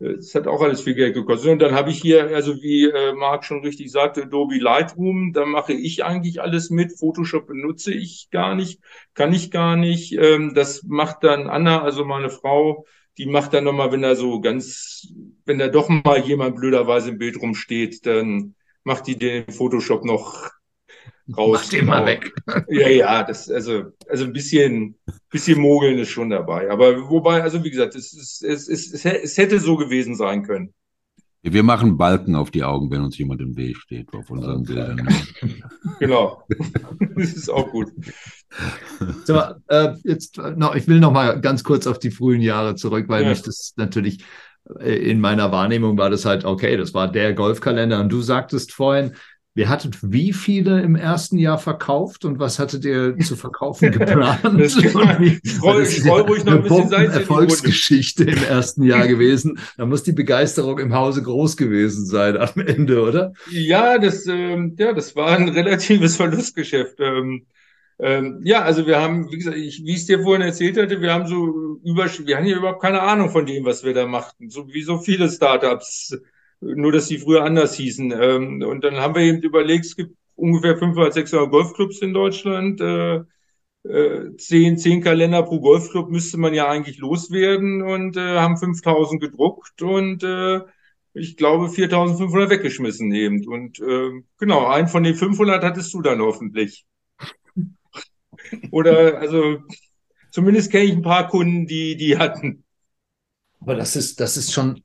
es hat auch alles viel Geld gekostet. Und dann habe ich hier, also wie äh, Marc schon richtig sagte, Adobe Lightroom, da mache ich eigentlich alles mit. Photoshop benutze ich gar nicht, kann ich gar nicht. Ähm, das macht dann Anna, also meine Frau, die macht dann nochmal, wenn da so ganz, wenn da doch mal jemand blöderweise im Bild rumsteht, dann macht die den Photoshop noch raus. Mach den mal Genau. weg. Ja, ja, das, also, also ein bisschen, bisschen Mogeln ist schon dabei. Aber wobei, also wie gesagt, es, ist, es, ist, es, hä- es hätte so gewesen sein können. Wir machen Balken auf die Augen, wenn uns jemand im Weg steht auf unseren Bildern. Genau. das ist auch gut. So, äh, jetzt noch, ich will noch mal ganz kurz auf die frühen Jahre zurück, weil Ja. mich das natürlich äh, in meiner Wahrnehmung war das halt, okay, das war der Golfkalender. Und du sagtest vorhin, wir hattet wie viele im ersten Jahr verkauft und was hattet ihr zu verkaufen geplant? Das- wie- Ich freu- das ist ich ruhig noch ein bisschen die Erfolgsgeschichte im ersten Jahr gewesen. Da muss die Begeisterung im Hause groß gewesen sein am Ende, oder? Ja, das, ähm, ja, das war ein relatives Verlustgeschäft. Ähm, ähm, ja, also wir haben, wie gesagt, ich, wie ich es dir vorhin erzählt hatte, wir haben so über, wir haben hier überhaupt keine Ahnung von dem, was wir da machten, so wie so viele Startups, nur dass die früher anders hießen. Ähm, und dann haben wir eben überlegt, es gibt ungefähr 500, 600 Golfclubs in Deutschland. Äh, äh, zehn, zehn Kalender pro Golfclub müsste man ja eigentlich loswerden und äh, haben 5000 gedruckt und äh, ich glaube 4500 weggeschmissen eben. Und äh, genau, einen von den 500 hattest du dann hoffentlich. Oder also zumindest kenne ich ein paar Kunden, die die hatten. Aber das ist, das ist schon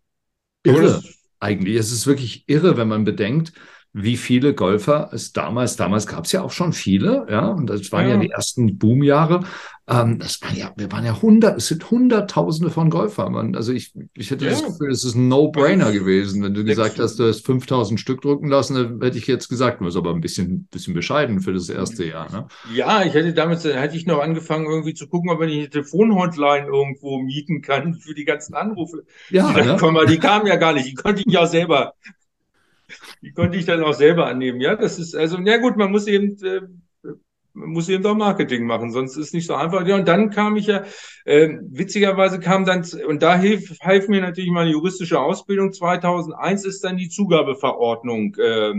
irre. das- eigentlich. Es ist wirklich irre, wenn man bedenkt, wie viele Golfer es damals, damals gab es ja auch schon viele, ja, und das waren ja, ja die ersten Boomjahre. Ähm, das waren ja, wir waren ja hundert, es sind Hunderttausende von Golfern. Also ich, ich hätte ja. das Gefühl, es ist ein No-Brainer gewesen. Wenn du gesagt hast, du hast 5000 Stück drucken lassen, dann hätte ich jetzt gesagt, du bist aber ein bisschen, bisschen bescheiden für das erste Jahr. Ne? Ja, ich hätte damals, hätte ich noch angefangen, irgendwie zu gucken, ob man eine Telefonhotline irgendwo mieten kann für die ganzen Anrufe. Ja, die, ne? kommen, die kamen ja gar nicht, die konnte ich ja selber, die konnte ich dann auch selber annehmen. Ja, das ist, also, ja gut, man muss eben, äh, man muss eben auch Marketing machen, sonst ist es nicht so einfach. Ja, und dann kam ich ja, äh, witzigerweise kam dann, und da hilft, half mir natürlich meine juristische Ausbildung. 2001 ist dann die Zugabeverordnung äh,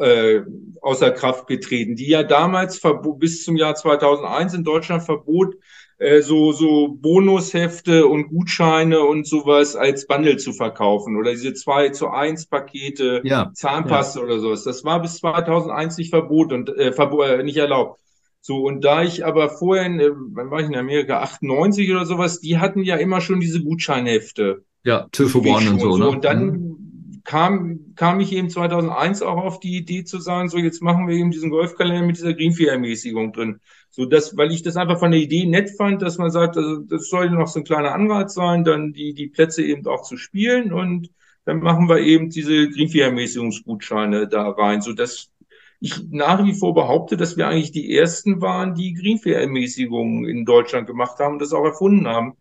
äh, außer Kraft getreten, die ja damals bis zum Jahr 2001 in Deutschland verbot, äh, so, so Bonushefte und Gutscheine und sowas als Bundle zu verkaufen oder diese zwei zu eins Pakete, ja, Zahnpaste ja. oder sowas. Das war bis 2001 nicht verboten und äh, verbo äh, nicht erlaubt. So, und da ich aber vorher, in, äh, wann war ich in Amerika, 98 oder sowas, die hatten ja immer schon diese Gutscheinhefte. Ja, for One und so, ne? Und dann mhm. kam, kam ich eben 2001 auch auf die Idee zu sagen, so jetzt machen wir eben diesen Golfkalender mit dieser Greenfee-Ermäßigung drin. So dass, weil ich das einfach von der Idee nett fand, dass man sagt, also das soll noch so ein kleiner Anreiz sein, dann die, die Plätze eben auch zu spielen und dann machen wir eben diese Greenfee-Ermäßigungsgutscheine da rein, so dass ich nach wie vor behaupte, dass wir eigentlich die ersten waren, die Greenfee-Ermäßigungen in Deutschland gemacht haben und das auch erfunden haben.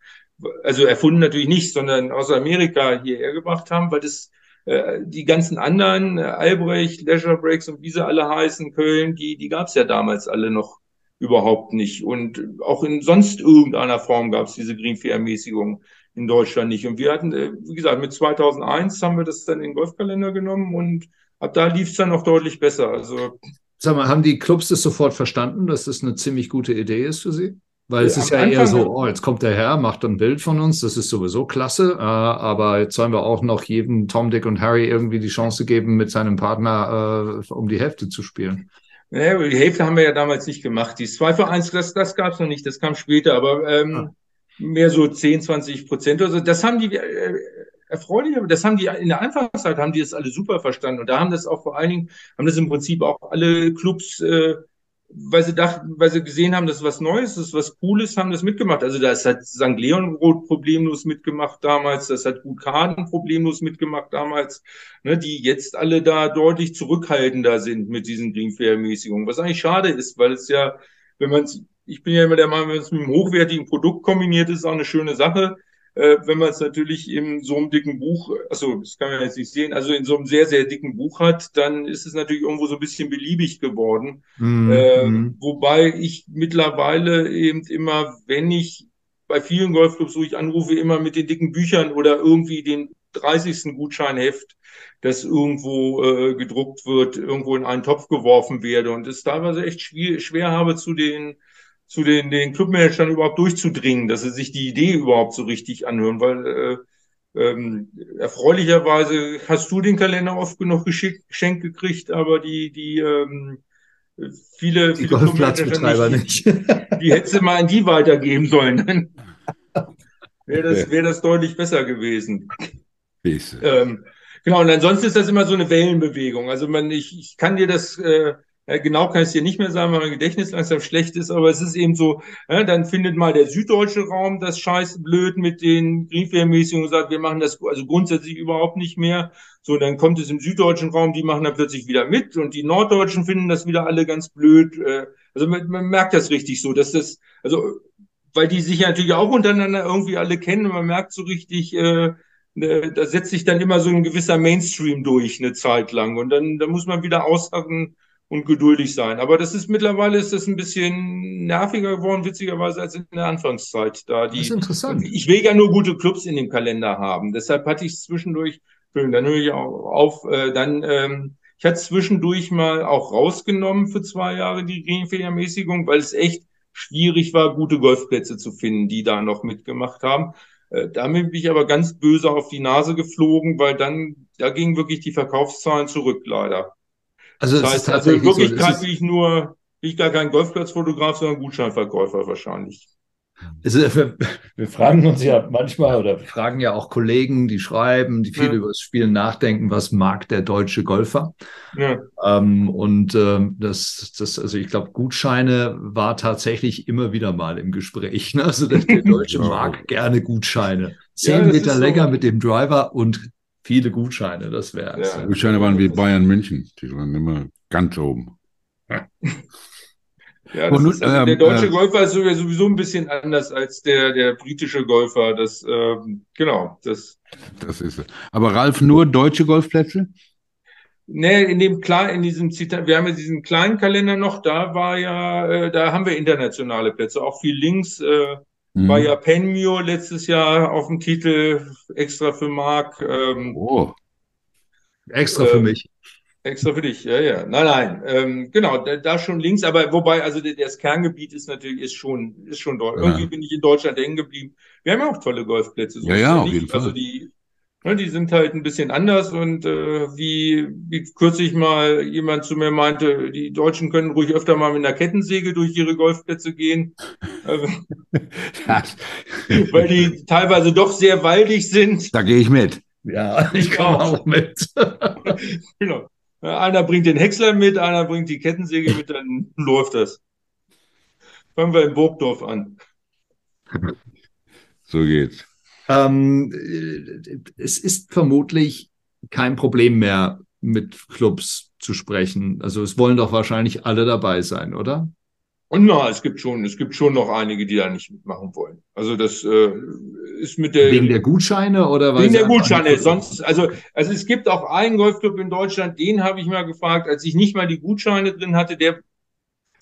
Also erfunden natürlich nicht, sondern aus Amerika hierher gebracht haben, weil das äh, die ganzen anderen, äh, Albrecht, Leisure Breaks und wie sie alle heißen, Köln, die, die gab es ja damals alle noch überhaupt nicht. Und auch in sonst irgendeiner Form gab es diese Greenfee-Ermäßigung in Deutschland nicht. Und wir hatten, äh, wie gesagt, mit 2001 haben wir das dann in den Golfkalender genommen und ab da lief es dann noch deutlich besser. Also Sag mal, haben die Clubs das sofort verstanden, dass das eine ziemlich gute Idee ist für sie? Weil es ist ja Anfang eher so, oh, jetzt kommt der Herr, macht ein Bild von uns, das ist sowieso klasse, äh, aber jetzt sollen wir auch noch jedem Tom, Dick und Harry irgendwie die Chance geben, mit seinem Partner äh, um die Hälfte zu spielen. Naja, die Hälfte haben wir ja damals nicht gemacht. Die 2 für 1, das, das gab es noch nicht, das kam später, aber ähm, ah. mehr so 10, 20 Prozent oder so. Das haben die äh, erfreulich, aber das haben die in der Anfangszeit haben die das alle super verstanden. Und da haben das auch vor allen Dingen, haben das im Prinzip auch alle Clubs äh, weil sie dachten, weil sie gesehen haben, das ist was Neues, ist was Cooles, haben das mitgemacht. Also da ist halt St. Leon Roth problemlos mitgemacht damals, das hat Gut Kaden problemlos mitgemacht damals, ne, die jetzt alle da deutlich zurückhaltender sind mit diesen Greenfair-Ermäßigungen. Was eigentlich schade ist, weil es ja, wenn man ich bin ja immer der Meinung, wenn es mit einem hochwertigen Produkt kombiniert ist, ist auch eine schöne Sache. Äh, wenn man es natürlich in so einem dicken Buch, also das kann man jetzt nicht sehen, also in so einem sehr, sehr dicken Buch hat, dann ist es natürlich irgendwo so ein bisschen beliebig geworden. Mhm. Äh, wobei ich mittlerweile eben immer, wenn ich bei vielen Golfclubs, wo ich anrufe, immer mit den dicken Büchern oder irgendwie den 30. Gutscheinheft, das irgendwo äh, gedruckt wird, irgendwo in einen Topf geworfen werde und es teilweise echt schwer, schwer habe, zu den zu den, den Clubmanagern überhaupt durchzudringen, dass sie sich die Idee überhaupt so richtig anhören, weil äh, ähm, erfreulicherweise hast du den Kalender oft genug geschenkt gekriegt, aber die, die ähm, viele, die viele Golfplatzbetreiber nicht. nicht. Die hättest du mal an die weitergeben sollen. Dann wäre das, wär das deutlich besser gewesen. Ähm, genau, und ansonsten ist das immer so eine Wellenbewegung. Also man, ich, ich kann dir das äh, genau kann ich es dir nicht mehr sagen, weil mein Gedächtnis langsam schlecht ist, aber es ist eben so, ja, dann findet mal der süddeutsche Raum das scheiß blöd mit den Greenfair-mäßigen und sagt, wir machen das also grundsätzlich überhaupt nicht mehr. So, dann kommt es im süddeutschen Raum, die machen dann plötzlich wieder mit und die Norddeutschen finden das wieder alle ganz blöd. Äh, also man, man merkt das richtig so, dass das, also weil die sich ja natürlich auch untereinander irgendwie alle kennen und man merkt so richtig, äh, äh, da setzt sich dann immer so ein gewisser Mainstream durch eine Zeit lang und dann, dann muss man wieder aussagen, und geduldig sein. Aber das ist mittlerweile ist das ein bisschen nerviger geworden, witzigerweise als in der Anfangszeit. Da die, das ist interessant. Ich will ja nur gute Clubs in dem Kalender haben. Deshalb hatte ich zwischendurch, dann höre ich auch auf, äh, dann, ähm, ich hatte zwischendurch mal auch rausgenommen für zwei Jahre die Greenfee-Ermäßigung, weil es echt schwierig war, gute Golfplätze zu finden, die da noch mitgemacht haben. Äh, damit bin ich aber ganz böse auf die Nase geflogen, weil dann, da gingen wirklich die Verkaufszahlen zurück, leider. Also, das heißt, also in Wirklichkeit so, bin ich nur, bin ich gar kein Golfplatzfotograf, sondern Gutscheinverkäufer wahrscheinlich. Also, wir, wir, fragen uns ja manchmal oder fragen ja auch Kollegen, die schreiben, die viel ja. über das Spiel nachdenken, was mag der deutsche Golfer? Ja. Ähm, und ähm, das, das, also ich glaube, Gutscheine war tatsächlich immer wieder mal im Gespräch. Ne? Also der, der Deutsche mag gerne Gutscheine. Zehn ja, Meter länger so. mit dem Driver und viele Gutscheine, das wäre. Ja. Gutscheine waren wie Bayern München, die waren immer ganz oben. Ja, und, ist, also ähm, der deutsche äh, Golfer ist sowieso ein bisschen anders als der, der britische Golfer. Das, ähm, genau, das. Das ist es. Aber Ralf, nur deutsche Golfplätze? Nee, in dem kleinen, in diesem Zitat, wir haben ja diesen kleinen Kalender noch, da war ja, äh, da haben wir internationale Plätze, auch viel links, äh, mhm. war ja Penmure letztes Jahr auf dem Titel extra für Mark. Ähm, oh. Extra für äh, mich. Extra für dich, ja, ja. Nein, nein. Ähm, genau, da, da, schon links, aber wobei, also das Kerngebiet ist natürlich, ist schon, ist schon dort. Ja. Irgendwie bin ich in Deutschland hängen geblieben. Wir haben ja auch tolle Golfplätze. So ja, ja, auf jeden Fall. Also die, die sind halt ein bisschen anders und äh, wie, wie kürzlich mal jemand zu mir meinte, die Deutschen können ruhig öfter mal mit einer Kettensäge durch ihre Golfplätze gehen. Also, weil die teilweise doch sehr waldig sind. Da gehe ich mit. Ja, ich komme auch mit. genau. Einer bringt den Häcksler mit, einer bringt die Kettensäge mit, dann läuft das. Fangen wir in Burgdorf an. So geht's. Ähm, es ist vermutlich kein Problem mehr, mit Clubs zu sprechen. Also es wollen doch wahrscheinlich alle dabei sein, oder? Und na, es gibt schon, es gibt schon noch einige, die da nicht mitmachen wollen. Also das äh, ist mit der wegen der Gutscheine oder wegen der Gutscheine. Sonst, also also es gibt auch einen Golfclub in Deutschland, den habe ich mal gefragt, als ich nicht mal die Gutscheine drin hatte. Der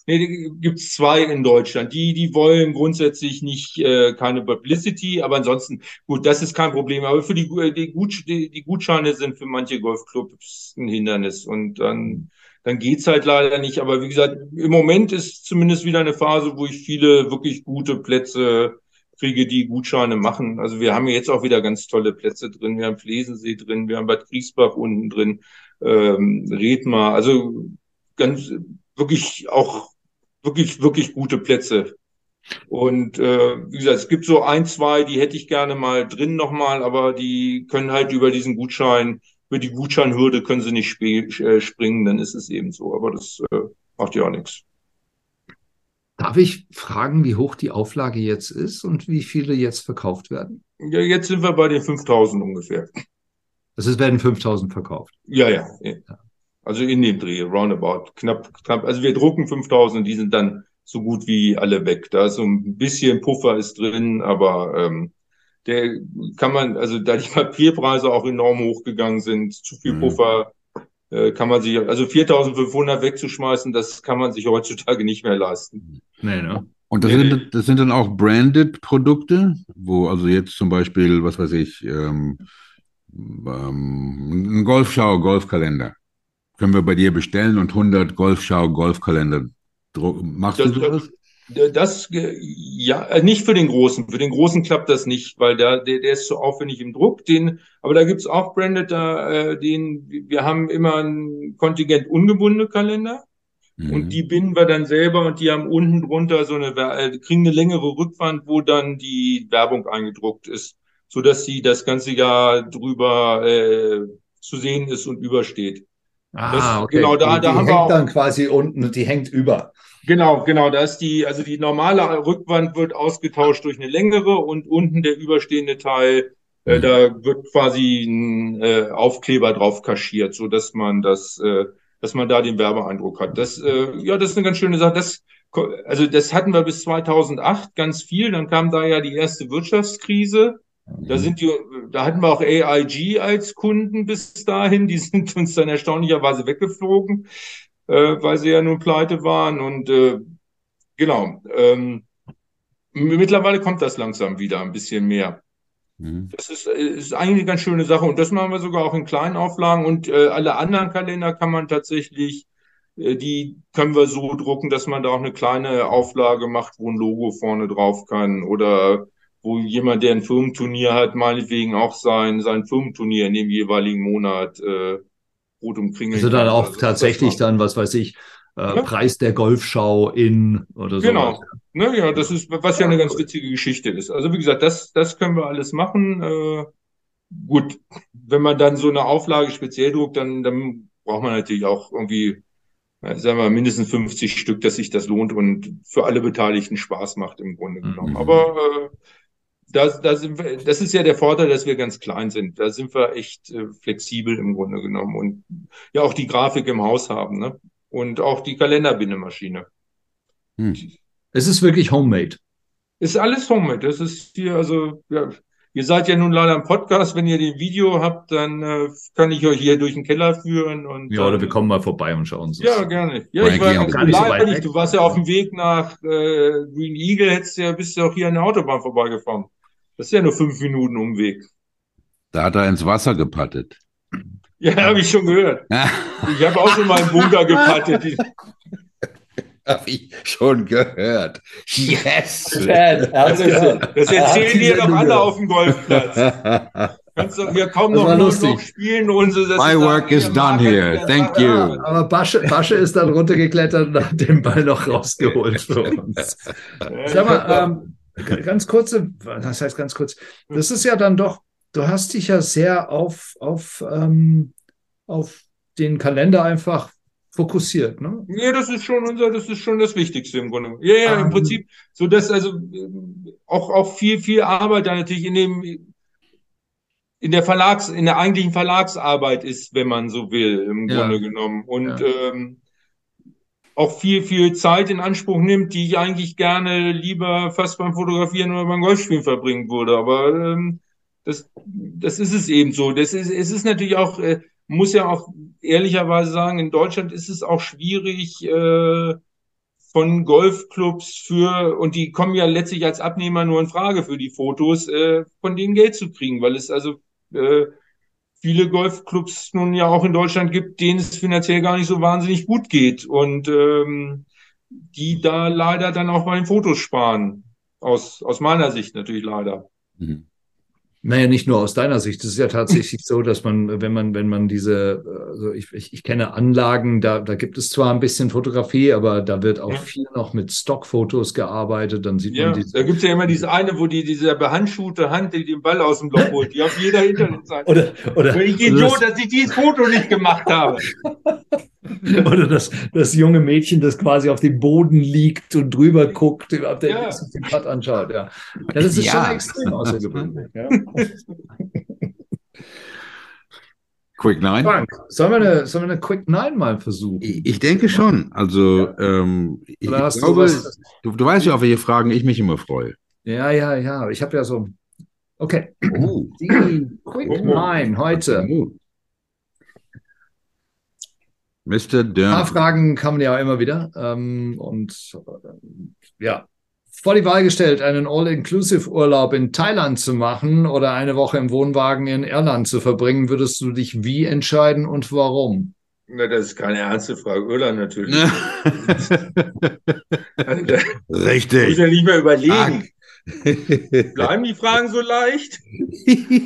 nee, gibt's zwei in Deutschland. Die die wollen grundsätzlich nicht äh, keine Publicity, aber ansonsten gut, das ist kein Problem. Aber für die die, Gut, die, die Gutscheine sind für manche Golfclubs ein Hindernis und dann dann geht's halt leider nicht. Aber wie gesagt, im Moment ist zumindest wieder eine Phase, wo ich viele wirklich gute Plätze kriege, die Gutscheine machen. Also wir haben jetzt auch wieder ganz tolle Plätze drin. Wir haben Flesensee drin, wir haben Bad Griesbach unten drin, ähm, Redmar. Also ganz wirklich auch wirklich, wirklich gute Plätze. Und äh, wie gesagt, es gibt so ein, zwei, die hätte ich gerne mal drin nochmal, aber die können halt über diesen Gutschein über die Gutscheinhürde können sie nicht äh, springen, dann ist es eben so. Aber das äh, macht ja auch nichts. Darf ich fragen, wie hoch die Auflage jetzt ist und wie viele jetzt verkauft werden? Ja, jetzt sind wir bei den 5000 ungefähr. Also es werden 5000 verkauft? Ja, ja, ja. Also in dem Dreh, roundabout, knapp, knapp. Also wir drucken 5000 und die sind dann so gut wie alle weg. Da ist so ein bisschen Puffer ist drin, aber ähm, der kann man, also da die Papierpreise auch enorm hochgegangen sind, zu viel mhm. Puffer, äh, kann man sich, also 4500 wegzuschmeißen, das kann man sich heutzutage nicht mehr leisten. Nee, ne? Und das, nee, sind, das sind dann auch branded Produkte, wo also jetzt zum Beispiel, was weiß ich, ähm, ähm, ein Golfschau, Golfkalender. Können wir bei dir bestellen und 100 Golfschau, Golfkalender drucken. Machst das, du sowas? Das, ja, äh, nicht für den Großen. Für den Großen klappt das nicht, weil da, der, der ist zu aufwendig im Druck. Den, aber da gibt's auch Branded, da, äh, den, wir haben immer ein Kontingent ungebundene Kalender. Mhm. Und die binden wir dann selber und die haben unten drunter so eine, äh, kriegen eine längere Rückwand, wo dann die Werbung eingedruckt ist, so dass sie das ganze Jahr drüber äh, zu sehen ist und übersteht. Ah, das, okay. Genau, da, die, da die haben hängt wir auch, dann quasi unten, die hängt über. Genau, genau. Da ist die, also die normale Rückwand wird ausgetauscht durch eine längere und unten der überstehende Teil, äh, mhm. da wird quasi ein äh, Aufkleber drauf kaschiert, so dass man das, äh, dass man da den Werbeeindruck hat. Das, äh, ja, das ist eine ganz schöne Sache. Das, also das hatten wir bis 2008 ganz viel. Dann kam da ja die erste Wirtschaftskrise. Da mhm. sind die, da hatten wir auch AIG als Kunden bis dahin. Die sind uns dann erstaunlicherweise weggeflogen äh, weil sie ja nun pleite waren. Und äh, genau, ähm, mittlerweile kommt das langsam wieder ein bisschen mehr. Mhm. Das ist, ist eigentlich eine ganz schöne Sache und das machen wir sogar auch in kleinen Auflagen und äh, alle anderen Kalender kann man tatsächlich, äh, die können wir so drucken, dass man da auch eine kleine Auflage macht, wo ein Logo vorne drauf kann oder wo jemand, der ein Firmenturnier hat, meinetwegen auch sein, sein Firmenturnier in dem jeweiligen Monat äh, Rot umkringelt. Also dann auch also, tatsächlich dann, was weiß ich, äh, ja. Preis der Golfschau in oder so. Genau. Ne, ja, das ist, was ja eine ganz witzige Geschichte ist. Also wie gesagt, das, das können wir alles machen. Äh, gut, wenn man dann so eine Auflage speziell druckt, dann, dann braucht man natürlich auch irgendwie, äh, sagen wir, mindestens 50 Stück, dass sich das lohnt und für alle Beteiligten Spaß macht im Grunde genommen. Mhm. Aber äh, da, da sind wir, das ist ja der Vorteil, dass wir ganz klein sind. Da sind wir echt äh, flexibel im Grunde genommen und ja auch die Grafik im Haus haben, ne? Und auch die Kalenderbindemaschine. Hm. Es ist wirklich homemade. Ist alles homemade. Das ist hier, also, ja, ihr seid ja nun leider im Podcast. Wenn ihr den Video habt, dann äh, kann ich euch hier durch den Keller führen. Und, ja, oder wir kommen mal vorbei und schauen uns Ja, gerne. Ja, ich war ja gar nicht so weit nicht. Du warst ja auf dem Weg nach äh, Green Eagle, hättest ja, bist ja auch hier an der Autobahn vorbeigefahren. Das ist ja nur fünf Minuten Umweg. Da hat er ins Wasser gepattet. Ja, habe ich schon gehört. ich habe auch schon mal im Bunker gepattet. Habe ich schon gehört. Yes! das, das erzählen dir doch alle auf dem Golfplatz. Kannst du hier kaum noch, noch spielen und so. My work is done here. Thank you. Aber Basche, Basche ist dann runtergeklettert und hat den Ball noch rausgeholt für uns. Sag mal, ähm, ganz kurze, das heißt ganz kurz, das ist ja dann doch, du hast dich ja sehr auf, auf, ähm, auf den Kalender einfach fokussiert, ne? Ja, das ist schon unser, das ist schon das Wichtigste im Grunde. Ja, ja, im um, ähm. Prinzip, so dass also auch, auch viel, viel Arbeit da natürlich in dem, in der Verlags, in der eigentlichen Verlagsarbeit ist, wenn man so will, im ja. Grunde genommen. Und ja. ähm, auch viel, viel Zeit in Anspruch nimmt, die ich eigentlich gerne lieber fast beim Fotografieren oder beim Golfspielen verbringen würde. Aber ähm, das, das ist es eben so. Das ist, es ist natürlich auch, äh, muss ja auch ehrlicherweise sagen, in Deutschland ist es auch schwierig, äh, von Golfclubs für, und die kommen ja letztlich als Abnehmer nur in Frage für die Fotos, äh, von denen Geld zu kriegen, weil es also äh, viele Golfclubs nun ja auch in Deutschland gibt, denen es finanziell gar nicht so wahnsinnig gut geht und ähm, die da leider dann auch bei den Fotos sparen. Aus, aus meiner Sicht natürlich leider. Mhm. Naja, nicht nur aus deiner Sicht. Es ist ja tatsächlich so, dass man, wenn man, wenn man diese, also ich, ich, ich kenne Anlagen, da, da gibt es zwar ein bisschen Fotografie, aber da wird auch ja. viel noch mit Stockfotos gearbeitet. Dann sieht ja, man diese, da gibt es ja immer diese eine, wo die diese behandschuhte Hand, die den Ball aus dem Loch holt, die auf jeder Internetseite. oder, oder, ich Idiot, dass ich dieses Foto nicht gemacht habe. Oder das, das junge Mädchen, das quasi auf dem Boden liegt und drüber guckt, der ja. sich den Putt anschaut. Ja. ja das ist ja. schon extrem außergewöhnlich. Ja. Quick Nine? Frank, sollen wir, eine, sollen wir eine Quick Nine mal versuchen? Ich, ich denke schon. Also, ähm, ich, ich glaube, du, du, weißt ja, auf welche Fragen ich mich immer freue. Ja, ja, ja. Ich habe ja so. Okay. Oh. Die Quick oh. Nine heute. Oh. Mr. Dern. Ein paar Fragen kamen ja immer wieder. Ähm, und äh, ja, vor die Wahl gestellt, einen All-Inclusive-Urlaub in Thailand zu machen oder eine Woche im Wohnwagen in Irland zu verbringen, würdest du dich wie entscheiden und warum? Na, das ist keine ernste Frage. Irland natürlich. Richtig. Muss ja nicht mehr überlegen. Bleiben die Fragen so leicht?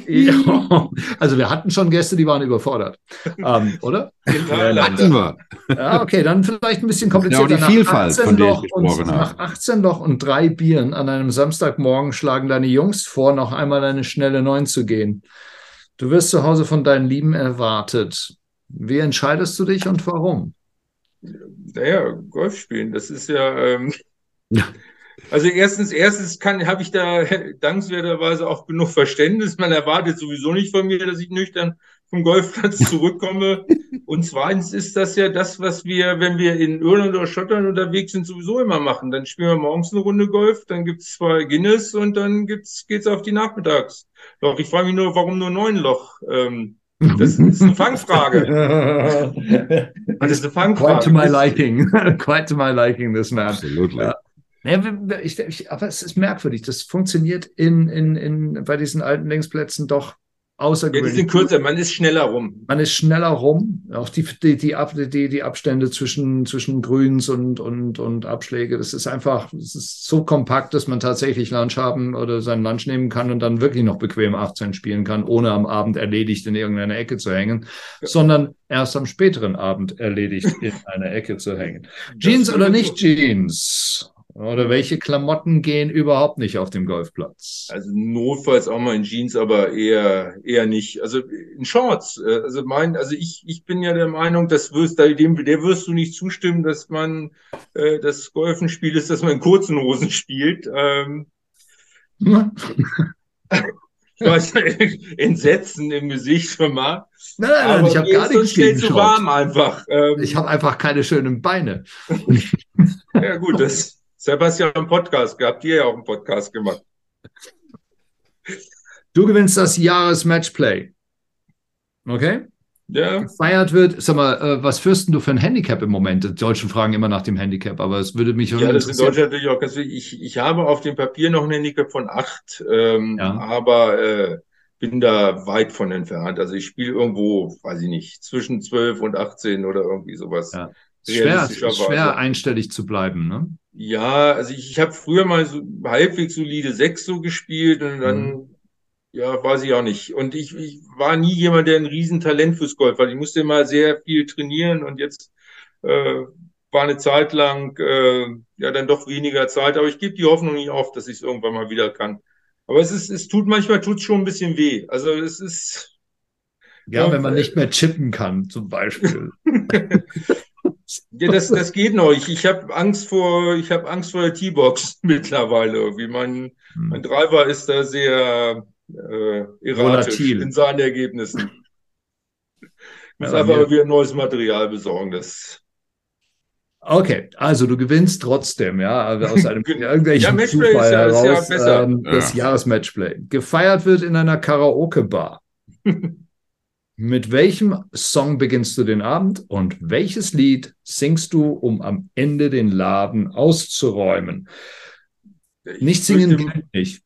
ja, also wir hatten schon Gäste, die waren überfordert, ähm, oder? Ja, hatten wir. Ja, okay, dann vielleicht ein bisschen komplizierter. Ja, die Vielfalt, von der ich gesprochen habe. Nach 18 Loch und drei Bieren an einem Samstagmorgen schlagen deine Jungs vor, noch einmal eine schnelle Neun zu gehen. Du wirst zu Hause von deinen Lieben erwartet. Wie entscheidest du dich und warum? Naja, Golf spielen, das ist ja... Ähm ja. Also erstens, erstens kann, habe ich da dankenswerterweise auch genug Verständnis. Man erwartet sowieso nicht von mir, dass ich nüchtern vom Golfplatz zurückkomme. Und zweitens ist das ja das, was wir, wenn wir in Irland oder Schottland unterwegs sind, sowieso immer machen. Dann spielen wir morgens eine Runde Golf, dann gibt's zwei Guinness und dann gibt's, geht's auf die Nachmittags. Doch, ich frage mich nur, warum nur neun Loch? Ähm, das ist eine Fangfrage. das ist eine Fangfrage. Quite to my liking. Quite to my liking, this man. Absolutely. Ja. Ja, ich, ich, aber es ist merkwürdig. Das funktioniert in, in, in, bei diesen alten Längsplätzen doch außergewöhnlich. Ja, die sind kürzer, man ist schneller rum. Man ist schneller rum. Auch die, die, die, Ab, die, die Abstände zwischen, zwischen Grüns und, und, und Abschläge, das ist einfach, das ist so kompakt, dass man tatsächlich Lunch haben oder seinen Lunch nehmen kann und dann wirklich noch bequem 18 spielen kann, ohne am Abend erledigt in irgendeiner Ecke zu hängen, ja. sondern erst am späteren Abend erledigt in einer Ecke zu hängen. Jeans oder nicht Jeans? Oder welche Klamotten gehen überhaupt nicht auf dem Golfplatz? Also notfalls auch mal in Jeans, aber eher eher nicht. Also in Shorts. Äh, also mein, also ich ich bin ja der Meinung, das wirst dem der wirst du nicht zustimmen, dass man äh, das Golfenspiel ist, dass man in kurzen Hosen spielt. Ähm, Entsetzen im Gesicht schon mal. Nein, nein, nein ich habe gar nichts gegen zu warm einfach. Ähm, ich habe einfach keine schönen Beine. ja gut, das Sebastian einen Podcast gehabt, ihr ja auch einen Podcast gemacht. Du gewinnst das Jahresmatchplay. Okay? Ja. Gefeiert wird, sag mal, äh, was führst du für ein Handicap im Moment? Die Deutschen fragen immer nach dem Handicap, aber es würde mich Ja, das ist in Deutschland natürlich auch ganz wichtig. Ich, ich habe auf dem Papier noch ein Handicap von acht, ähm, ja. aber äh, bin da weit von entfernt. Also ich spiele irgendwo, weiß ich nicht, zwischen zwölf und 18 oder irgendwie sowas. Ja. Schwer, schwer einstellig zu bleiben, ne? Ja, also ich, ich habe früher mal so halbwegs solide sechs so gespielt und dann, mhm. ja, weiß ich auch nicht. Und ich, ich war nie jemand, der ein Riesentalent fürs Golf hat. Ich musste immer sehr viel trainieren und jetzt äh, war eine Zeit lang äh, ja dann doch weniger Zeit, aber ich gebe die Hoffnung nicht auf, dass ich es irgendwann mal wieder kann. Aber es ist, es tut manchmal tut schon ein bisschen weh. Also es ist ja, ja wenn man nicht mehr chippen kann, zum Beispiel. Ja, das, das geht noch. Ich, ich habe Angst vor, ich habe Angst vor der T-Box mittlerweile. Wie mein, hm. mein Driver ist da sehr äh, erratisch Volatil. in seinen Ergebnissen. Ich muss ja, einfach wieder neues Material besorgen. Das Okay, also du gewinnst trotzdem, ja, aus einem irgendwelchen ja, Matchplay Zufall ist ja, heraus, ja ähm, das ja. Jahresmatchplay. Gefeiert wird in einer Karaoke-Bar. Mit welchem Song beginnst du den Abend und welches Lied singst du, um am Ende den Laden auszuräumen? Nicht singen fürchte, nicht.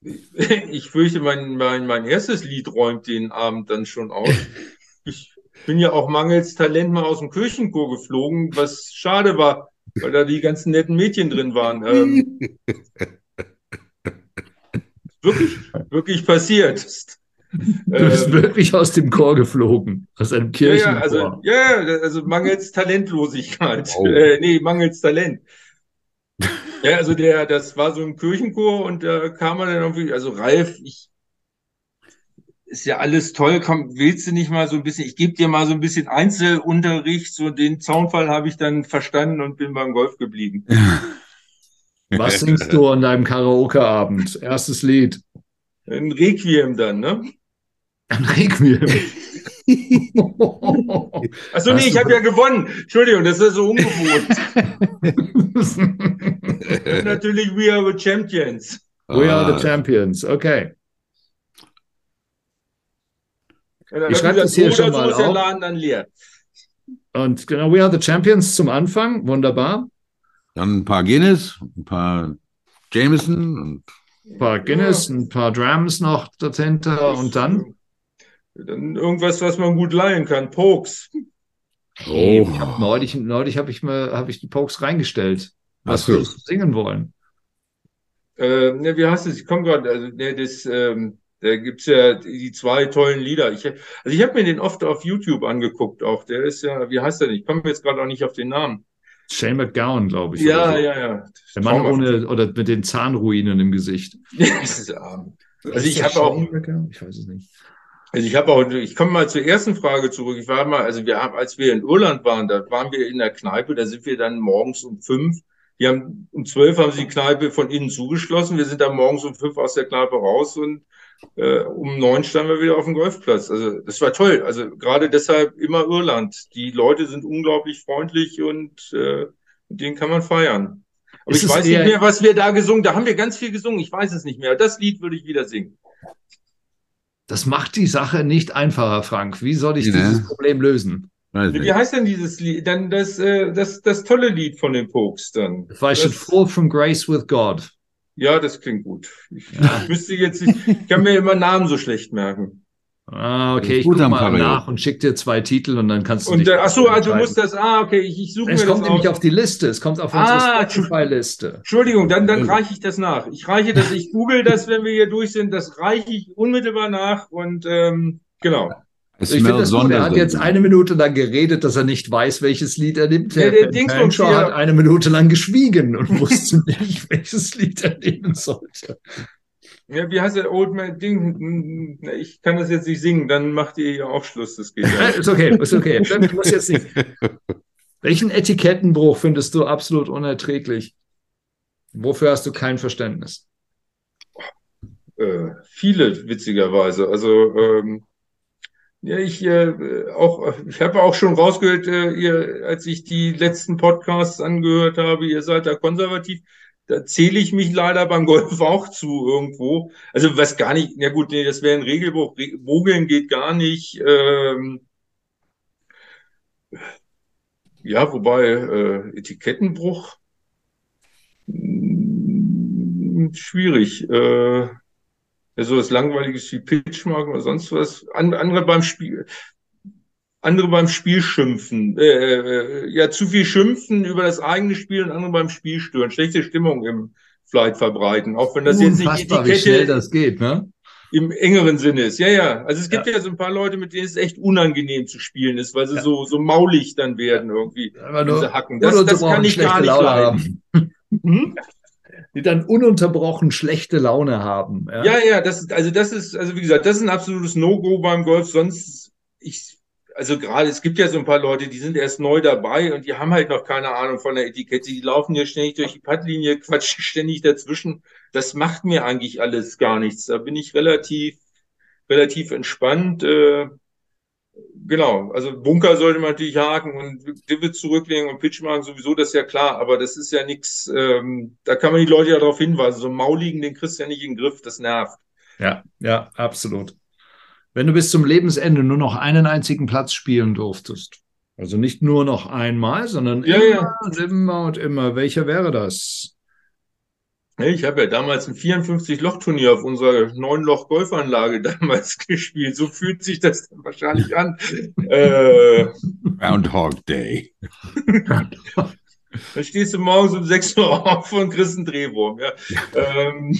Ich fürchte, mein, mein, mein erstes Lied räumt den Abend dann schon aus. ich bin ja auch mangels Talent mal aus dem Kirchenchor geflogen, was schade war, weil da die ganzen netten Mädchen drin waren. Ähm, wirklich, wirklich passiert. Du bist ähm, wirklich aus dem Chor geflogen, aus einem Kirchenchor. Ja, also, ja, also mangels Talentlosigkeit. Oh. Äh, nee, mangels Talent. ja, also der, das war so ein Kirchenchor und da kam man dann irgendwie, also Ralf, ich, ist ja alles toll, komm, willst du nicht mal so ein bisschen, ich gebe dir mal so ein bisschen Einzelunterricht, so den Zaunfall habe ich dann verstanden und bin beim Golf geblieben. Was singst du an deinem Karaoke-Abend? Erstes Lied. Ein Requiem dann, ne? Ein Requiem. Achso, nee, ich habe ja gewonnen. Entschuldigung, das ist so ungewohnt. natürlich We Are the Champions. We Are the ah. Champions, okay. Ja, ich schreibe das hier schon mal so auf. Laden dann leer. Und genau, We Are the Champions zum Anfang, wunderbar. Dann ein paar Guinness, ein paar Jameson und ein paar Guinness, ein paar Drums noch dahinter und dann? Dann irgendwas, was man gut leihen kann. Pokes. Oh. Ich hab neulich neulich habe ich mir hab ich die Pokes reingestellt. Was wir singen wollen. Äh, ne, wie heißt es? Ich komme gerade, also ne, das, ähm, da gibt's ja die zwei tollen Lieder. Ich, also ich habe mir den oft auf YouTube angeguckt auch. Der ist ja, wie heißt der nicht? Ich komme jetzt gerade auch nicht auf den Namen. Shane McGowan, glaube ich. Ja, so. ja, ja. Der Mann ohne oder mit den Zahnruinen im Gesicht. das ist arm. Also ich habe auch. Ich weiß es nicht. Also ich habe auch, ich komme mal zur ersten Frage zurück. Ich war mal, also wir haben, als wir in Irland waren, da waren wir in der Kneipe, da sind wir dann morgens um fünf. Die haben um zwölf haben sie die Kneipe von innen zugeschlossen. Wir sind dann morgens um fünf aus der Kneipe raus und äh, um neun standen wir wieder auf dem Golfplatz. Also das war toll. Also gerade deshalb immer Irland. Die Leute sind unglaublich freundlich und äh, mit denen kann man feiern. Aber Ist ich weiß nicht mehr, was wir da gesungen. Da haben wir ganz viel gesungen. Ich weiß es nicht mehr. Das Lied würde ich wieder singen. Das macht die Sache nicht einfacher, Frank. Wie soll ich ja. dieses Problem lösen? Wie heißt denn dieses Lied? Dann das, äh, das, das tolle Lied von den Pokes dann. If I should fall from grace with God. Ja, das klingt gut. Ich, ja. ich müsste jetzt, ich kann mir immer Namen so schlecht merken. Ah, okay, ich guck mal nach und schick dir zwei Titel und dann kannst du und, dich Ach so, also du musst das, ah, okay, ich, ich suche mir das Es kommt nämlich auf die Liste, es kommt auf unsere ah, Spotify-Liste. Entschuldigung, dann, dann reiche ich das nach. Ich reiche das, ich google das, wenn wir hier durch sind, das reiche ich unmittelbar nach und ähm, genau. Es ich finde das gut. Er hat jetzt eine Minute lang geredet, dass er nicht weiß, welches Lied er nimmt. Der, der Dingsbums hat eine Minute lang geschwiegen und wusste nicht, welches Lied er nehmen sollte. Ja, wie heißt der Old Man Ding? Ich kann das jetzt nicht singen, dann macht ihr ja auch Schluss. Das geht ja. ist okay, ist okay. Ich muss jetzt nicht. Welchen Etikettenbruch findest du absolut unerträglich? Wofür hast du kein Verständnis? Äh, viele, witzigerweise. Also, ähm, ja, ich äh, auch, ich habe auch schon rausgehört, äh, ihr, als ich die letzten Podcasts angehört habe, ihr seid da konservativ da zähle ich mich leider beim Golf auch zu irgendwo. Also was gar nicht, ja gut, nee, das wäre ein Regelbuch. Mogeln geht gar nicht. Ähm, ja, wobei äh, Etikettenbruch hm, schwierig. Äh, ja, so was Langweiliges wie Pitchmark oder sonst was. andere beim Spiel, andere beim Spiel schimpfen, äh, äh, ja, zu viel schimpfen über das eigene Spiel und andere beim Spiel stören, schlechte Stimmung im Flight verbreiten, auch wenn das Unfassbar, jetzt nicht Etikette wie schnell das geht, ne? im engeren Sinne ist. Ja, ja. Also es gibt ja. ja, so ein paar Leute, mit denen es echt unangenehm zu spielen ist, weil sie ja. so, so maulig dann werden irgendwie. Aber nur, diese Hacken. Das, das kann ich gar nicht Laune leiden. Hm? Die dann ununterbrochen schlechte Laune haben. Ja, ja, ja das, also das ist, also wie gesagt, das ist ein absolutes No-Go beim Golf. Sonst, ich also gerade, es gibt ja so ein paar Leute, die sind erst neu dabei und die haben halt noch keine Ahnung von der Etikette. Die laufen ja ständig durch die Pattlinie, quatschen ständig dazwischen. Das macht mir eigentlich alles gar nichts. Da bin ich relativ, relativ entspannt. Äh, genau, also Bunker sollte man natürlich haken und Divots zurücklegen und Pitch machen sowieso, das ist ja klar, aber das ist ja nichts, ähm, da kann man die Leute ja darauf hinweisen. So ein Mauligen, den kriegst du ja nicht in den Griff, das nervt. Ja, ja, absolut. Wenn du bis zum Lebensende nur noch einen einzigen Platz spielen durftest, also nicht nur noch einmal, sondern ja, immer ja. immer und immer, welcher wäre das? Ich habe ja damals ein 54-Loch-Turnier auf unserer 9-Loch-Golfanlage damals gespielt. So fühlt sich das dann wahrscheinlich an. äh, Groundhog Day. da stehst du morgens um 6 Uhr auf und kriegst einen Drehwurm. Ja. Ähm,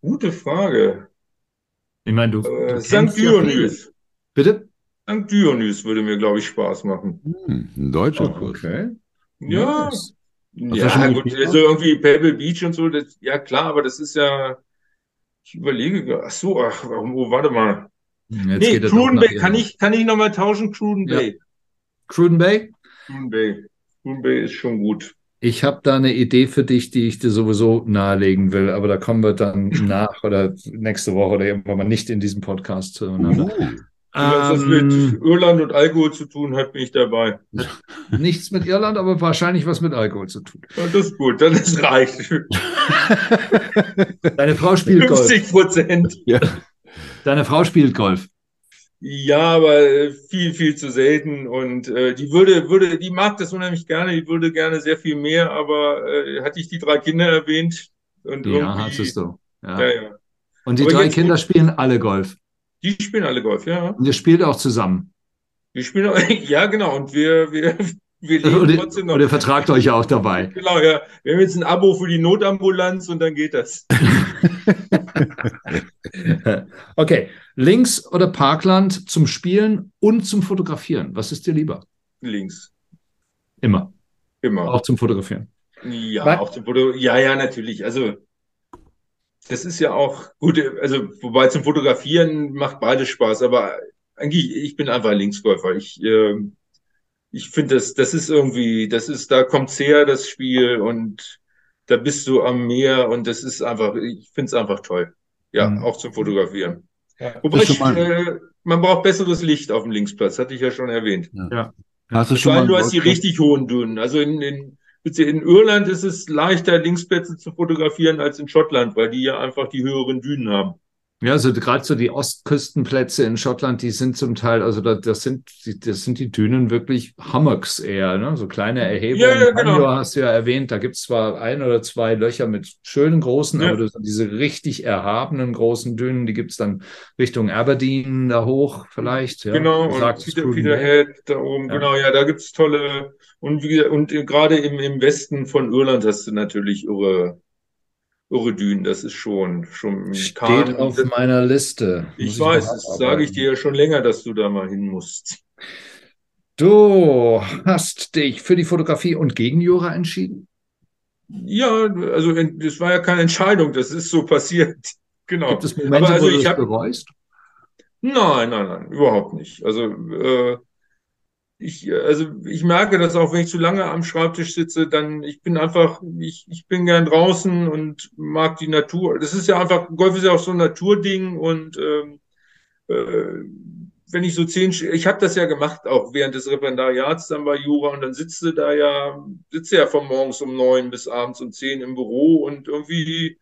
gute Frage. Ich meine, du. Äh, St. Dionys. Bitte? St. Dionys würde mir, glaube ich, Spaß machen. Hm, ein deutscher oh, Kurs. Okay. Ja. Nice. Ja, gut, also irgendwie Pebble Beach und so, das, ja klar, aber das ist ja, ich überlege, ach so, ach, oh, warte mal. Jetzt nee, Cruden Bay, kann ich, kann ich nochmal tauschen, Cruden ja. Bay? Cruden Bay? Cruden Bay. Cruden Bay ist schon gut. Ich habe da eine Idee für dich, die ich dir sowieso nahelegen will, aber da kommen wir dann nach oder nächste Woche oder irgendwann mal nicht in diesem Podcast zueinander. Uh. Was das mit ähm, Irland und Alkohol zu tun hat, bin ich dabei. Nichts mit Irland, aber wahrscheinlich was mit Alkohol zu tun. Ja, das ist gut, dann ist reicht. Deine Frau spielt 50 Golf. 50 Prozent. Ja. Deine Frau spielt Golf. Ja, aber äh, viel, viel zu selten. Und äh, die würde, würde, die mag das unheimlich gerne, die würde gerne sehr viel mehr, aber äh, hatte ich die drei Kinder erwähnt. Und ja, hattest du. Ja. ja, ja. Und die aber drei Kinder spielen alle Golf. Die spielen alle Golf, ja. Und ihr spielt auch zusammen. Wir spielen auch, ja, genau. Und wir, wir, wir leben und, trotzdem noch. Und ihr vertragt euch ja auch dabei. Genau, ja. Wir haben jetzt ein Abo für die Notambulanz und dann geht das. okay. Links oder Parkland zum Spielen und zum Fotografieren? Was ist dir lieber? Links. Immer. Immer. Auch zum Fotografieren. Ja, Weil, auch zum Fotografieren. Ja, ja, natürlich. Also, das ist ja auch gut. Also, wobei zum Fotografieren macht beides Spaß, aber eigentlich, ich bin einfach Linksgolfer. Ich, äh, ich finde, das, das ist irgendwie, das ist, da kommt's her, das Spiel, und da bist du am Meer und das ist einfach, ich finde es einfach toll. Ja, mhm. auch zum Fotografieren. Ja. Wobei ich, äh, man braucht besseres Licht auf dem Linksplatz, hatte ich ja schon erwähnt. Ja. ja. Hast du schon mal du hast die richtig hohen Dünen. Also in, in, in Irland ist es leichter, Linksplätze zu fotografieren als in Schottland, weil die ja einfach die höheren Dünen haben. Ja, also gerade so die Ostküstenplätze in Schottland, die sind zum Teil, also da, das sind, das sind die Dünen wirklich Hummocks eher, ne? so kleine Erhebungen. Ja, ja, genau. hast du ja erwähnt, da gibt es zwar ein oder zwei Löcher mit schönen großen, ja. aber das sind diese richtig erhabenen großen Dünen, die gibt es dann Richtung Aberdeen da hoch vielleicht. Ja? Genau, und Peter, Peterhead da oben, ja. genau, ja, da gibt es tolle, und, wie, und gerade im, im Westen von Irland hast du natürlich irre Uredün, das ist schon, schon Steht Kahn. auf das, meiner Liste. Ich, ich weiß, das sage ich dir ja schon länger, dass du da mal hin musst. Du hast dich für die Fotografie und gegen Jura entschieden? Ja, also das war ja keine Entscheidung, das ist so passiert. Genau. Gibt es Momente, also, wo du das bereust? Nein, nein, nein, überhaupt nicht. Also äh, ich, also ich merke das auch, wenn ich zu lange am Schreibtisch sitze, dann ich bin einfach, ich, ich bin gern draußen und mag die Natur. Das ist ja einfach, Golf ist ja auch so ein Naturding und ähm, äh, wenn ich so zehn, ich habe das ja gemacht auch während des Referendariats dann bei Jura und dann sitze da ja, sitze ja von morgens um neun bis abends um zehn im Büro und irgendwie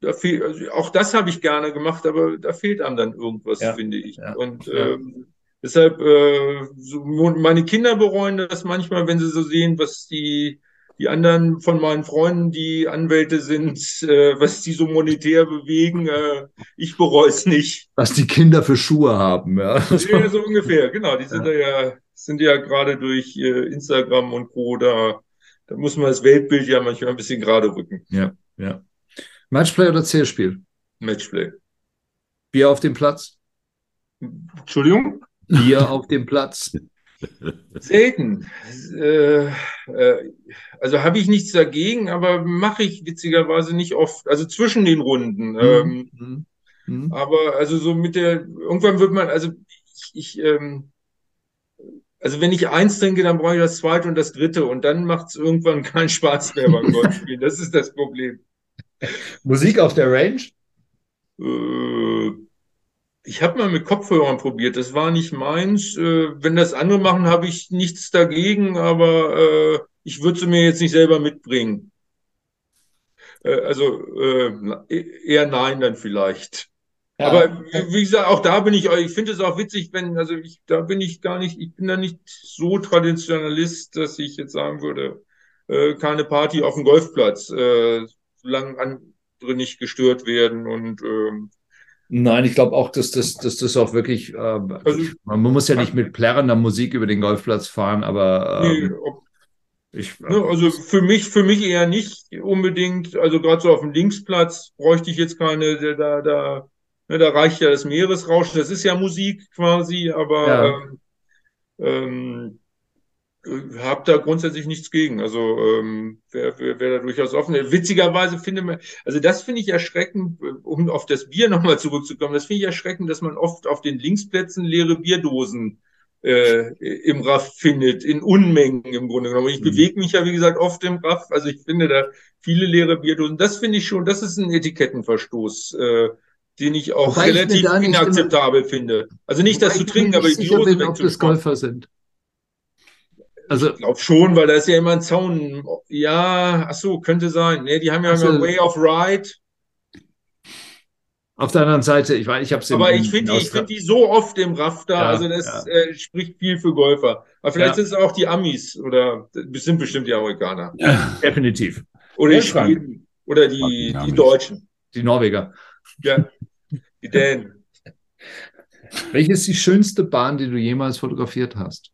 da fehlt, also auch das habe ich gerne gemacht, aber da fehlt einem dann irgendwas, ja, finde ich. Ja, und ja. Ähm, Deshalb, äh, so, meine Kinder bereuen das manchmal, wenn sie so sehen, was die, die anderen von meinen Freunden, die Anwälte sind, äh, was die so monetär bewegen. Äh, ich bereue es nicht. Was die Kinder für Schuhe haben, ja. Ja, so ungefähr, genau. Die sind ja, ja sind ja gerade durch äh, Instagram und Co. da. Da muss man das Weltbild ja manchmal ein bisschen gerade rücken. Ja, ja. Matchplay oder Zählspiel? Matchplay. Bier auf dem Platz? Entschuldigung? Bier auf dem Platz? Selten. Äh, äh, also habe ich nichts dagegen, aber mache ich witzigerweise nicht oft. Also zwischen den Runden. Mhm. Ähm, mhm. mhm. Aber also so mit der, irgendwann wird man, also ich, ich ähm, also wenn ich eins trinke, dann brauche ich das zweite und das dritte und dann macht es irgendwann keinen Spaß mehr beim Golfspielen. Das ist das Problem. Musik auf der Range? Äh, ich habe mal mit Kopfhörern probiert, das war nicht meins. Äh, wenn das andere machen, habe ich nichts dagegen, aber äh, ich würde sie mir jetzt nicht selber mitbringen. Äh, also äh, eher nein dann vielleicht. Ja. Aber wie gesagt, auch da bin ich, ich finde es auch witzig, wenn, also ich, da bin ich gar nicht, ich bin da nicht so Traditionalist, dass ich jetzt sagen würde, äh, keine Party auf dem Golfplatz, äh, solange andere nicht gestört werden und ähm, Nein, ich glaube auch, dass das, dass das auch wirklich, äh, also, man muss ja nicht mit plärrender Musik über den Golfplatz fahren, aber äh, nee, ob, ich, äh, ne, also für mich, für mich eher nicht unbedingt, also gerade so auf dem Linksplatz bräuchte ich jetzt keine, da, da, ne, da reicht ja das Meeresrauschen, das ist ja Musik quasi, aber ja. ähm, ähm, habe da grundsätzlich nichts gegen. Also ähm, wäre wär, wär da durchaus offen. Witzigerweise finde man, also das finde ich erschreckend, um auf das Bier nochmal zurückzukommen, das finde ich erschreckend, dass man oft auf den Linksplätzen leere Bierdosen äh, im Raff findet, in Unmengen im Grunde genommen. Ich mhm. bewege mich ja, wie gesagt, oft im Raff, also ich finde da viele leere Bierdosen. Das finde ich schon, das ist ein Etikettenverstoß. Äh, den ich auch Wobei relativ ich inakzeptabel finde. Also nicht das zu trinken, aber die Dose bin, ob das Golfer sind. Also, ich glaube schon, weil da ist ja immer ein Zaun. Ja, ach so, könnte sein. Nee, die haben ja also, immer Way of Ride. Auf der anderen Seite, ich weiß, ich habe es Aber ich finde die, find die so oft im Rafter, ja, also das ja. äh, spricht viel für Golfer. Aber vielleicht ja. sind es auch die Amis oder sind bestimmt die Amerikaner. Ja, definitiv. Oder die Schweden oder die, die, die Deutschen. Die Norweger. Ja, die Dänen. Welche ist die schönste Bahn, die du jemals fotografiert hast?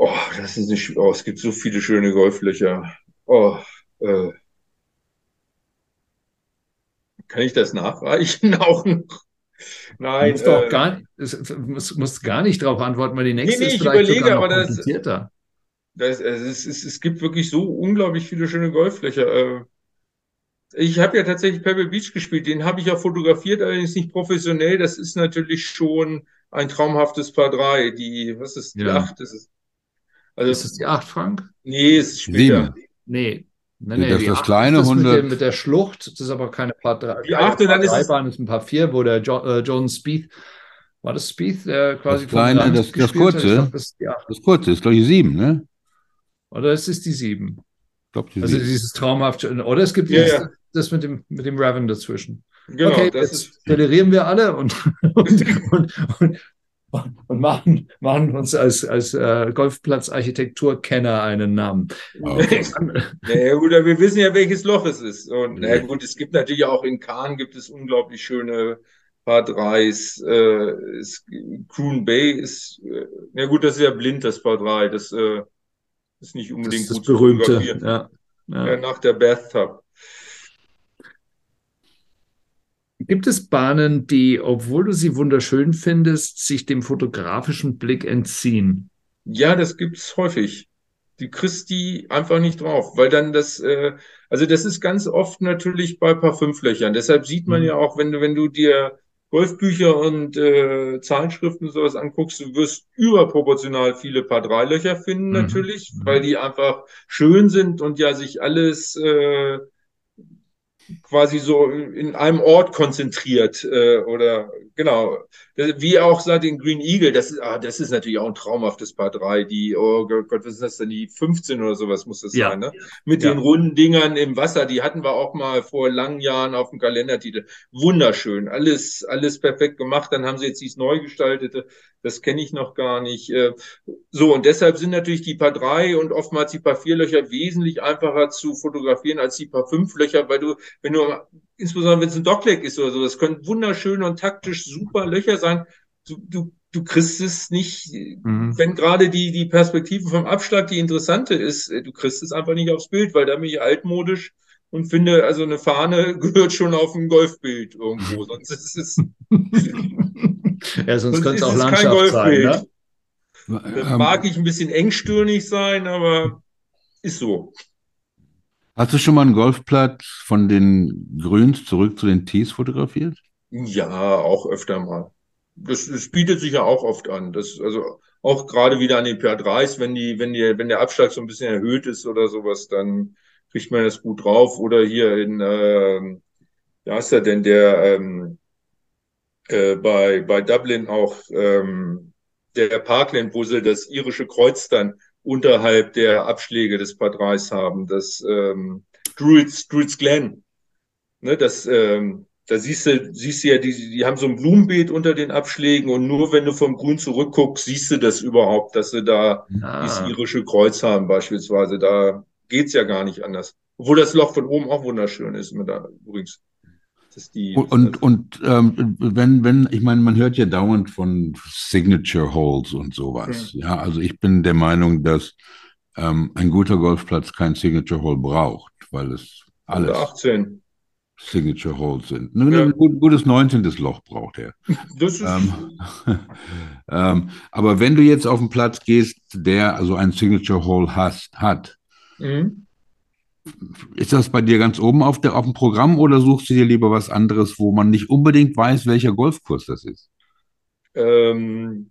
Oh, das ist nicht. Oh, es gibt so viele schöne Golflöcher. Oh, äh, kann ich das nachreichen auch noch? Nein. Du musst, äh, gar, musst, musst gar nicht darauf antworten, weil die nächste nee, nee, ist vielleicht überlege, sogar noch komplizierter. Das, das, es, es, es gibt wirklich so unglaublich viele schöne Golflöcher. Äh, ich habe ja tatsächlich Pebble Beach gespielt, den habe ich auch fotografiert, allerdings nicht professionell. Das ist natürlich schon ein traumhaftes Paar 3. Die, was ist die ja. 8? Das ist also, ist es die 8 Frank? Nee, es ist später. Sieben. Nee. Nee, nee, das, das kleine 100. Mit, mit, der Schlucht, das ist aber keine Part 3. Die 8 dann ist es. ist ein Paar 4, wo der jo, äh, John Speed, war das Speed, der quasi das kleine, das, das kurze, glaub, das, ist die 8. das kurze ist, glaube ich, 7, ne? Oder es ist die 7. Ich glaube, die Also 7. dieses traumhafte, oder es gibt ja, dieses, ja. das mit dem, mit dem Raven dazwischen. Genau, okay, das jetzt delirieren wir alle und, und, und, und, machen, machen uns als, als äh, Golfplatzarchitekturkenner einen Namen. Okay. naja, gut, wir wissen ja, welches Loch es ist. Und naja, gut, es gibt natürlich auch in Kahn gibt es unglaublich schöne Paar 3s. Äh, Croon Bay ist, äh, na gut, das ist ja blind, das Paar 3. Das äh, ist nicht unbedingt das, das gut berühmte, ja, ja. ja. Nach der Bathtub. Gibt es Bahnen, die, obwohl du sie wunderschön findest, sich dem fotografischen Blick entziehen? Ja, das gibt's häufig. Die kriegst die einfach nicht drauf, weil dann das, äh, also das ist ganz oft natürlich bei Parfümflöchern. Deshalb sieht man mhm. ja auch, wenn du, wenn du dir Golfbücher und äh, Zeitschriften und sowas anguckst, du wirst überproportional viele Paar drei Löcher finden mhm. natürlich, mhm. weil die einfach schön sind und ja sich alles äh, quasi so in einem Ort konzentriert äh, oder genau. Wie auch sagt den Green Eagle, das ist, ah, das ist natürlich auch ein traumhaftes Paar 3, die, oh Gott, was ist das denn, die 15 oder sowas muss das ja. sein, ne? Mit ja. den runden Dingern im Wasser, die hatten wir auch mal vor langen Jahren auf dem Kalendertitel. Wunderschön, alles, alles perfekt gemacht. Dann haben sie jetzt dieses neu gestaltete, das kenne ich noch gar nicht. Äh, so, und deshalb sind natürlich die Paar 3 und oftmals die Paar 4 Löcher wesentlich einfacher zu fotografieren als die Paar 5 Löcher, weil du, wenn du insbesondere wenn es ein Dockleg ist oder so, das können wunderschöne und taktisch super Löcher sein. Du, du, du kriegst es nicht, mhm. wenn gerade die, die Perspektive vom Abschlag die interessante ist, äh, du kriegst es einfach nicht aufs Bild, weil da bin ich altmodisch und finde, also eine Fahne gehört schon auf ein Golfbild irgendwo, sonst ist es. ja, sonst, könnte es auch Landschaft sein. Ne? Da mag ich ein bisschen engstirnig sein, aber ist so. Hast du schon mal einen Golfplatz von den Grüns zurück zu den Tees fotografiert? Ja, auch öfter mal. Das, das bietet sich ja auch oft an. Das, also auch gerade wieder an den PR3s, wenn die, wenn die, wenn der Abschlag so ein bisschen erhöht ist oder sowas, dann kriegt man das gut drauf. Oder hier in, äh, ja ist er denn der ähm, äh, bei, bei Dublin auch ähm, der Parkland, wo sie das irische Kreuz dann unterhalb der Abschläge des Part 3 haben, das ähm, Druids, Druids Glen. Ne, das, ähm, da siehst du, siehst du ja, die, die haben so ein Blumenbeet unter den Abschlägen und nur wenn du vom Grün zurückguckst, siehst du das überhaupt, dass sie da ah. dieses irische Kreuz haben beispielsweise. Da geht's ja gar nicht anders. Obwohl das Loch von oben auch wunderschön ist, mit da, übrigens. Die, und und ähm, wenn, wenn, ich meine, man hört ja dauernd von Signature Holes und sowas. Ja, ja also ich bin der Meinung, dass ähm, ein guter Golfplatz kein Signature Hole braucht, weil es alles 18. Signature Holes sind. Ein ja. gut, gutes 19. Loch braucht er. Das ist ähm, ähm, aber wenn du jetzt auf einen Platz gehst, der also ein Signature Hole hast, hat, mhm. Ist das bei dir ganz oben auf, der, auf dem Programm oder suchst du dir lieber was anderes, wo man nicht unbedingt weiß, welcher Golfkurs das ist? Ähm,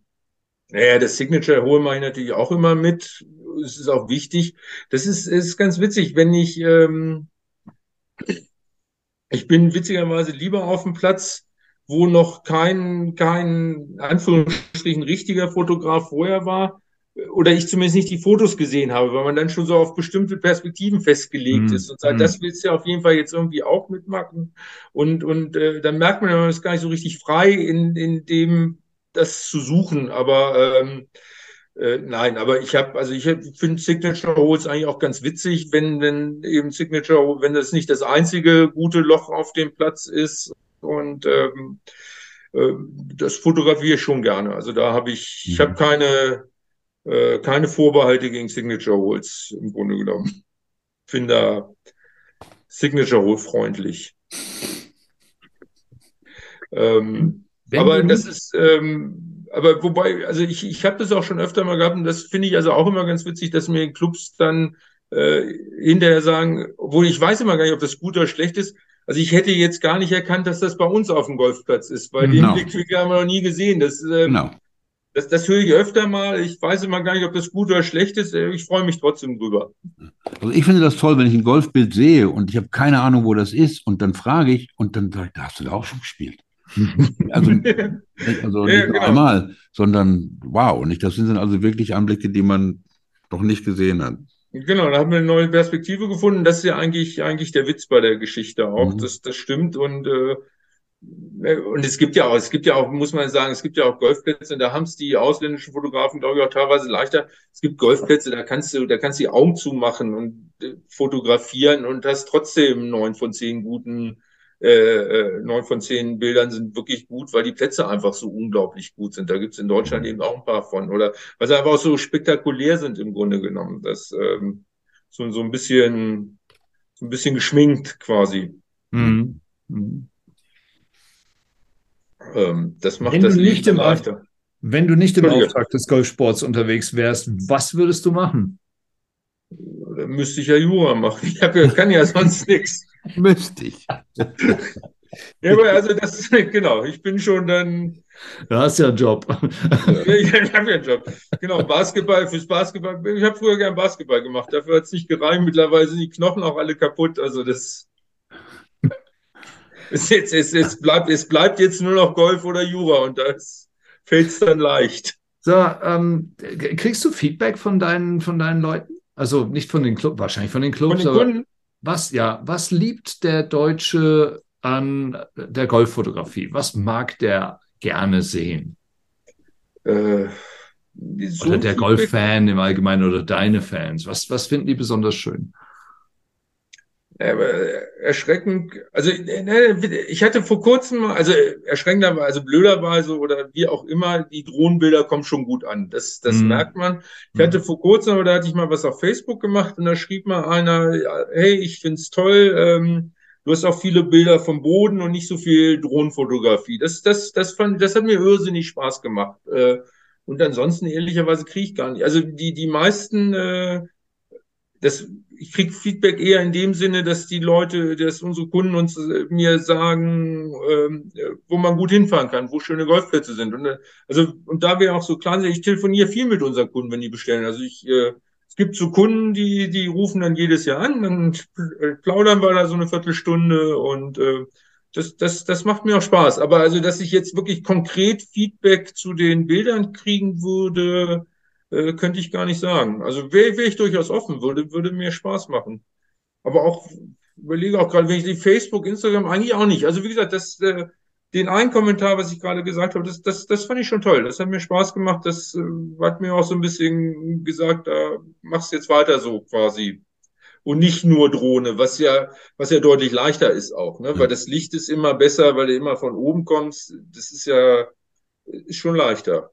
naja, das Signature Hole mache ich natürlich auch immer mit. Es ist auch wichtig. Das ist, ist ganz witzig, wenn ich, ähm, ich bin witzigerweise lieber auf dem Platz, wo noch kein, kein, Anführungsstrichen, richtiger Fotograf vorher war, oder ich zumindest nicht die Fotos gesehen habe, weil man dann schon so auf bestimmte Perspektiven festgelegt mm. ist und sagt, mm. das willst du ja auf jeden Fall jetzt irgendwie auch mitmachen. Und, und äh, dann merkt man, man ist gar nicht so richtig frei in, in dem, das zu suchen. Aber ähm, äh, nein, aber ich habe, also ich finde Signature Holes eigentlich auch ganz witzig, wenn, wenn eben Signature, wenn das nicht das einzige gute Loch auf dem Platz ist. Und ähm, äh, das fotografiere ich schon gerne. Also da habe ich, ich habe mhm. keine äh, keine Vorbehalte gegen Signature Holes im Grunde genommen. Finde da Signature Hole freundlich. Ähm, aber das ist, ähm, aber wobei, also ich, ich habe das auch schon öfter mal gehabt und das finde ich also auch immer ganz witzig, dass mir Clubs dann äh, hinterher sagen, obwohl ich weiß immer gar nicht, ob das gut oder schlecht ist. Also ich hätte jetzt gar nicht erkannt, dass das bei uns auf dem Golfplatz ist, weil genau. den Blickwinkel haben wir noch nie gesehen. Das, ähm, genau. Das, das höre ich öfter mal. Ich weiß immer gar nicht, ob das gut oder schlecht ist. Ich freue mich trotzdem drüber. Also ich finde das toll, wenn ich ein Golfbild sehe und ich habe keine Ahnung, wo das ist und dann frage ich und dann sage ich, da hast du da auch schon gespielt. Also, also nicht ja, genau. einmal, sondern wow. Nicht? Das sind also wirklich Anblicke, die man noch nicht gesehen hat. Genau, da haben wir eine neue Perspektive gefunden. Das ist ja eigentlich, eigentlich der Witz bei der Geschichte auch. Mhm. Das, das stimmt. Und äh, und es gibt ja auch, es gibt ja auch, muss man sagen, es gibt ja auch Golfplätze, und da haben es die ausländischen Fotografen, glaube ich, auch teilweise leichter. Es gibt Golfplätze, da kannst du, da kannst du die Augen zumachen und äh, fotografieren und hast trotzdem neun von zehn guten, äh, äh, neun von zehn Bildern sind wirklich gut, weil die Plätze einfach so unglaublich gut sind. Da gibt es in Deutschland eben auch ein paar von. Oder weil sie einfach auch so spektakulär sind im Grunde genommen. Das ähm, so, so ein bisschen, so ein bisschen geschminkt quasi. Mhm. Mhm. Ähm, das macht wenn das du nicht im leichter. Wenn du nicht im Auftrag des Golfsports unterwegs wärst, was würdest du machen? Da müsste ich ja Jura machen. Ich hab, kann ja sonst nichts. Müsste ich. Ja, aber also das genau, ich bin schon dann. Du hast ja einen Job. ich habe ja einen Job. Genau, Basketball, fürs Basketball. Ich habe früher gern Basketball gemacht, dafür hat es nicht gereicht. Mittlerweile sind die Knochen auch alle kaputt. Also das. Es, jetzt, es, es, bleibt, es bleibt jetzt nur noch Golf oder Jura und da fällt es dann leicht. So, ähm, kriegst du Feedback von deinen, von deinen Leuten? Also nicht von den Clubs, wahrscheinlich von den Clubs, von den Kunden. Was, ja, was liebt der Deutsche an der Golffotografie? Was mag der gerne sehen? Äh, so oder der Golffan im Allgemeinen oder deine Fans? Was, was finden die besonders schön? Erschreckend, also ne, ich hatte vor kurzem, also erschreckender, also blöderweise oder wie auch immer, die Drohnenbilder kommen schon gut an. Das, das mm. merkt man. Ich hatte vor kurzem, aber da hatte ich mal was auf Facebook gemacht und da schrieb mal einer, hey, ich find's toll, ähm, du hast auch viele Bilder vom Boden und nicht so viel Drohnenfotografie. Das, das, das fand, das hat mir irrsinnig Spaß gemacht. Äh, und ansonsten ehrlicherweise kriege ich gar nicht. Also die, die meisten, äh, das ich kriege Feedback eher in dem Sinne, dass die Leute, dass unsere Kunden uns äh, mir sagen, ähm, wo man gut hinfahren kann, wo schöne Golfplätze sind. Und, äh, also, und da wir auch so klar sind, ich telefoniere viel mit unseren Kunden, wenn die bestellen. Also ich, äh, es gibt so Kunden, die, die rufen dann jedes Jahr an, dann plaudern wir da so eine Viertelstunde und äh, das, das, das macht mir auch Spaß. Aber also, dass ich jetzt wirklich konkret Feedback zu den Bildern kriegen würde, äh, könnte ich gar nicht sagen. Also wäre wär ich durchaus offen, würde, würde mir Spaß machen. Aber auch, überlege auch gerade, wenn ich Facebook, Instagram eigentlich auch nicht. Also wie gesagt, das, äh, den einen Kommentar, was ich gerade gesagt habe, das, das, das fand ich schon toll. Das hat mir Spaß gemacht. Das äh, hat mir auch so ein bisschen gesagt, da machst jetzt weiter so quasi. Und nicht nur Drohne, was ja, was ja deutlich leichter ist auch, ne? Weil das Licht ist immer besser, weil du immer von oben kommst. Das ist ja, ist schon leichter.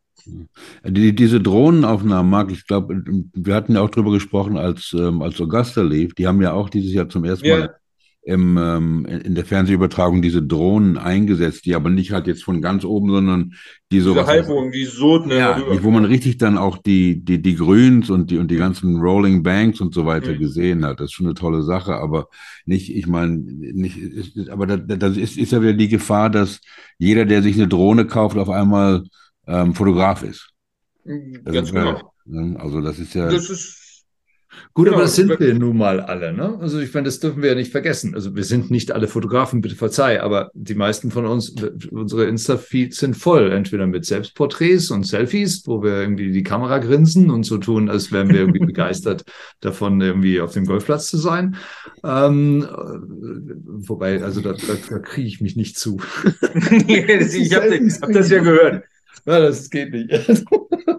Die, diese Drohnenaufnahmen, Marc, ich glaube, wir hatten ja auch drüber gesprochen, als, ähm, als Augusta lief. Die haben ja auch dieses Jahr zum ersten ja. Mal im, ähm, in der Fernsehübertragung diese Drohnen eingesetzt, die aber nicht halt jetzt von ganz oben, sondern die so. Diese Halbung, die so ja, wo man richtig dann auch die, die, die Grüns und die, und die ganzen Rolling Banks und so weiter mhm. gesehen hat. Das ist schon eine tolle Sache, aber nicht, ich meine, nicht, ist, aber da, da ist, ist ja wieder die Gefahr, dass jeder, der sich eine Drohne kauft, auf einmal ähm, Fotograf ist. Ganz genau. Ne? Also das ist ja. Das ist Gut, genau. aber das sind wir nun mal alle. Ne? Also ich meine, das dürfen wir ja nicht vergessen. Also wir sind nicht alle Fotografen, bitte verzeih, aber die meisten von uns, unsere Insta-Feeds sind voll, entweder mit Selbstporträts und Selfies, wo wir irgendwie die Kamera grinsen und so tun, als wären wir irgendwie begeistert davon, irgendwie auf dem Golfplatz zu sein. Ähm, wobei, also da, da, da kriege ich mich nicht zu. ich habe hab das ja gehört. Ja, das geht nicht.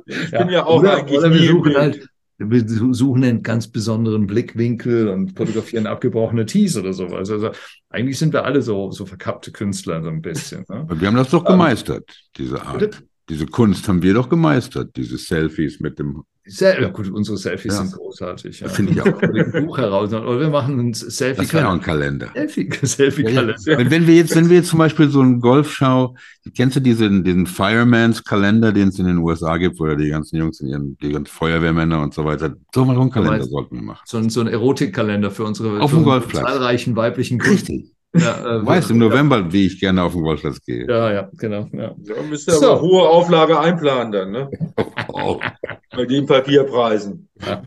Ich bin ja auch oder, eigentlich oder wir suchen halt, wir suchen einen ganz besonderen Blickwinkel und fotografieren abgebrochene Tees oder sowas. Also eigentlich sind wir alle so, so verkappte Künstler so ein bisschen. Ne? Wir haben das doch gemeistert, diese Art. Bitte? Diese Kunst haben wir doch gemeistert, diese Selfies mit dem sehr, ja gut, unsere Selfies ja. sind großartig. Ja. Finde ich auch. Ein Buch heraus. Oder wir machen ein Selfie-Kalender. Das wäre auch ein Kalender. Selfie-Kalender. Ja, wenn, wenn, wir jetzt, wenn wir jetzt zum Beispiel so einen Golfschau, kennst du diesen, diesen Fireman's Kalender, den es in den USA gibt, wo ja die ganzen Jungs in ihren, die ganzen Feuerwehrmänner und so weiter, so einen Kalender sollten wir machen. So ein, so ein Erotikkalender für unsere Auf dem Golfplatz. zahlreichen weiblichen Kunden. Richtig. Ja, äh, weißt im November, ja. wie ich gerne auf den Golfplatz gehe. Ja, ja, genau. Ja. Da müsst ihr so. aber hohe Auflage einplanen dann, ne? Oh. Bei den Papierpreisen. Ja.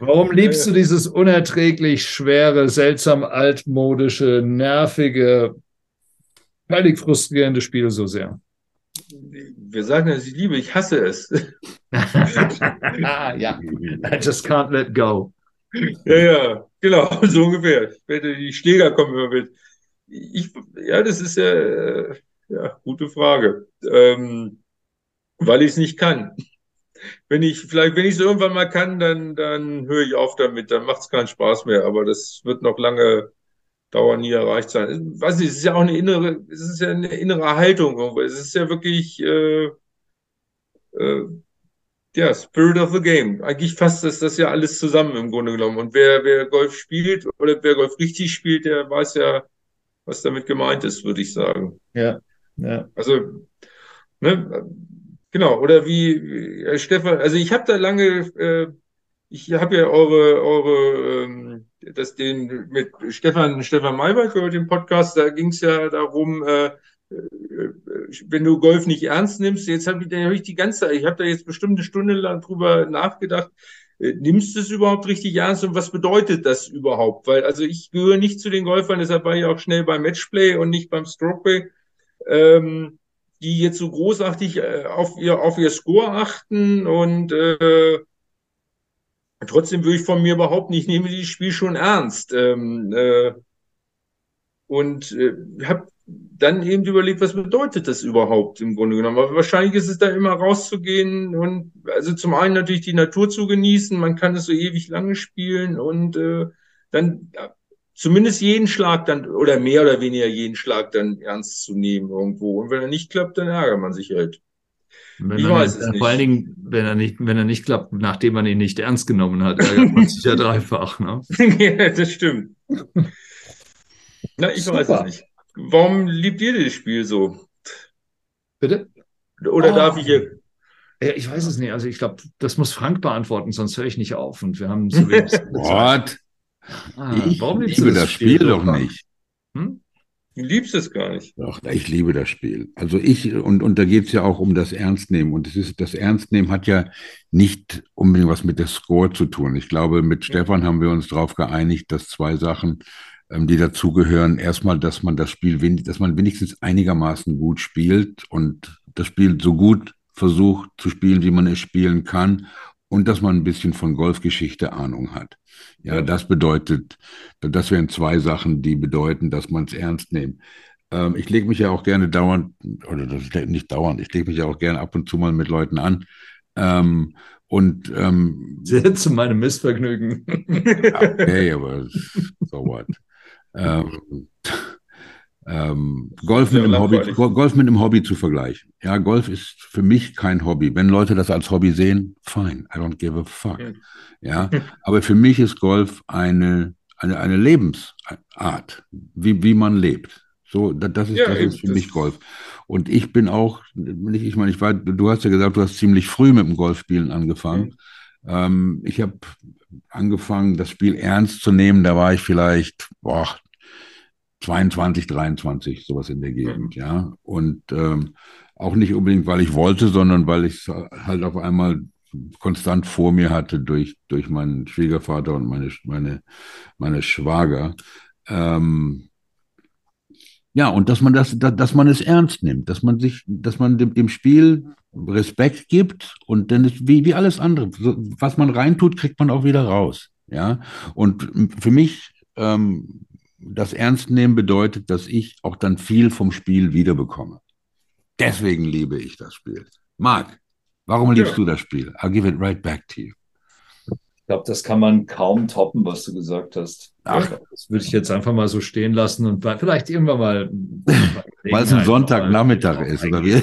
Warum liebst du dieses unerträglich schwere, seltsam altmodische, nervige, völlig frustrierende Spiel so sehr? Wir sagen ja, ich liebe, ich hasse es. ja, I just can't let go. Ja, ja, genau, so ungefähr. Die Schläger kommen immer mit. ich, ja, das ist ja, äh, ja gute Frage. Ähm, weil ich es nicht kann. Wenn ich, vielleicht, wenn ich es irgendwann mal kann, dann, dann höre ich auf damit, dann macht es keinen Spaß mehr. Aber das wird noch lange dauern, nie erreicht sein. Weiß nicht, es ist ja auch eine innere, es ist ja eine innere Haltung. Es ist ja wirklich, äh, äh, ja, Spirit of the Game. Eigentlich fasst das, das ja alles zusammen im Grunde genommen. Und wer, wer Golf spielt oder wer Golf richtig spielt, der weiß ja, was damit gemeint ist, würde ich sagen. Ja, ja. Also, ne, genau. Oder wie, äh, Stefan, also ich habe da lange, äh, ich habe ja eure, eure, ähm, das den mit Stefan, Stefan Maybach gehört, den Podcast, da ging es ja darum, äh, wenn du Golf nicht ernst nimmst, jetzt habe ich, hab ich die ganze, ich habe da jetzt bestimmt eine Stunde lang drüber nachgedacht, äh, nimmst du es überhaupt richtig ernst und was bedeutet das überhaupt? Weil, also ich gehöre nicht zu den Golfern, deshalb war ich auch schnell beim Matchplay und nicht beim Strokeplay, ähm, die jetzt so großartig äh, auf ihr, auf ihr Score achten und äh, trotzdem würde ich von mir überhaupt nicht, nehme dieses Spiel schon ernst. Ähm, äh, und äh, habe dann eben überlegt, was bedeutet das überhaupt im Grunde genommen. Aber wahrscheinlich ist es da immer rauszugehen und also zum einen natürlich die Natur zu genießen, man kann es so ewig lange spielen und äh, dann ja, zumindest jeden Schlag dann oder mehr oder weniger jeden Schlag dann ernst zu nehmen irgendwo. Und wenn er nicht klappt, dann ärgert man sich halt. Wenn ich weiß nicht, es nicht. Vor allen Dingen, wenn er nicht, wenn er nicht klappt, nachdem man ihn nicht ernst genommen hat, ärgert man sich ja dreifach. Ne? ja, das stimmt. Na, ich Super. weiß es nicht. Warum liebt ihr das Spiel so? Bitte? Oder oh. darf ich hier? Ich weiß es nicht. Also ich glaube, das muss Frank beantworten, sonst höre ich nicht auf. Und wir haben so wenig What? Ah, ich warum liebe das, das Spiel, Spiel doch nicht. Hm? Du liebst es gar nicht. Doch, ich liebe das Spiel. Also ich, und, und da geht es ja auch um das Ernstnehmen. Und das ist, das Ernstnehmen hat ja nicht unbedingt was mit der Score zu tun. Ich glaube, mit Stefan haben wir uns darauf geeinigt, dass zwei Sachen ähm, die dazugehören. Erstmal, dass man das Spiel, dass man wenigstens einigermaßen gut spielt und das Spiel so gut versucht zu spielen, wie man es spielen kann und dass man ein bisschen von Golfgeschichte Ahnung hat. Ja, das bedeutet, das wären zwei Sachen, die bedeuten, dass man es ernst nimmt. Ähm, ich lege mich ja auch gerne dauernd, oder das ist nicht dauernd, ich lege mich ja auch gerne ab und zu mal mit Leuten an. Ähm, und ähm, sehr zu meinem Missvergnügen. okay, aber so what. Ähm, ähm, Golf, mit einem Hobby, Golf mit einem Hobby zu vergleichen. Ja, Golf ist für mich kein Hobby. Wenn Leute das als Hobby sehen, fine, I don't give a fuck. Ja, aber für mich ist Golf eine, eine, eine Lebensart, wie, wie man lebt. So, das ist, ja, das ist für mich Golf. Und ich bin auch, ich meine, ich war, du hast ja gesagt, du hast ziemlich früh mit dem Golfspielen angefangen. Mhm. Ähm, ich habe angefangen, das Spiel ernst zu nehmen. Da war ich vielleicht, boah, 22, 23, sowas in der Gegend, ja. Und ähm, auch nicht unbedingt, weil ich wollte, sondern weil ich es halt auf einmal konstant vor mir hatte durch, durch meinen Schwiegervater und meine, meine, meine Schwager. Ähm, ja, und dass man das, dass man es ernst nimmt, dass man sich, dass man dem, dem Spiel Respekt gibt und dann ist wie, wie alles andere. Was man reintut, kriegt man auch wieder raus. Ja. Und für mich ähm, das Ernst nehmen bedeutet, dass ich auch dann viel vom Spiel wiederbekomme. Deswegen liebe ich das Spiel. Marc, warum liebst ja. du das Spiel? I'll give it right back to you. Ich glaube, das kann man kaum toppen, was du gesagt hast. Ach. Das würde ich jetzt einfach mal so stehen lassen und vielleicht irgendwann mal. Weil es ein Sonntagnachmittag ist, oder wie?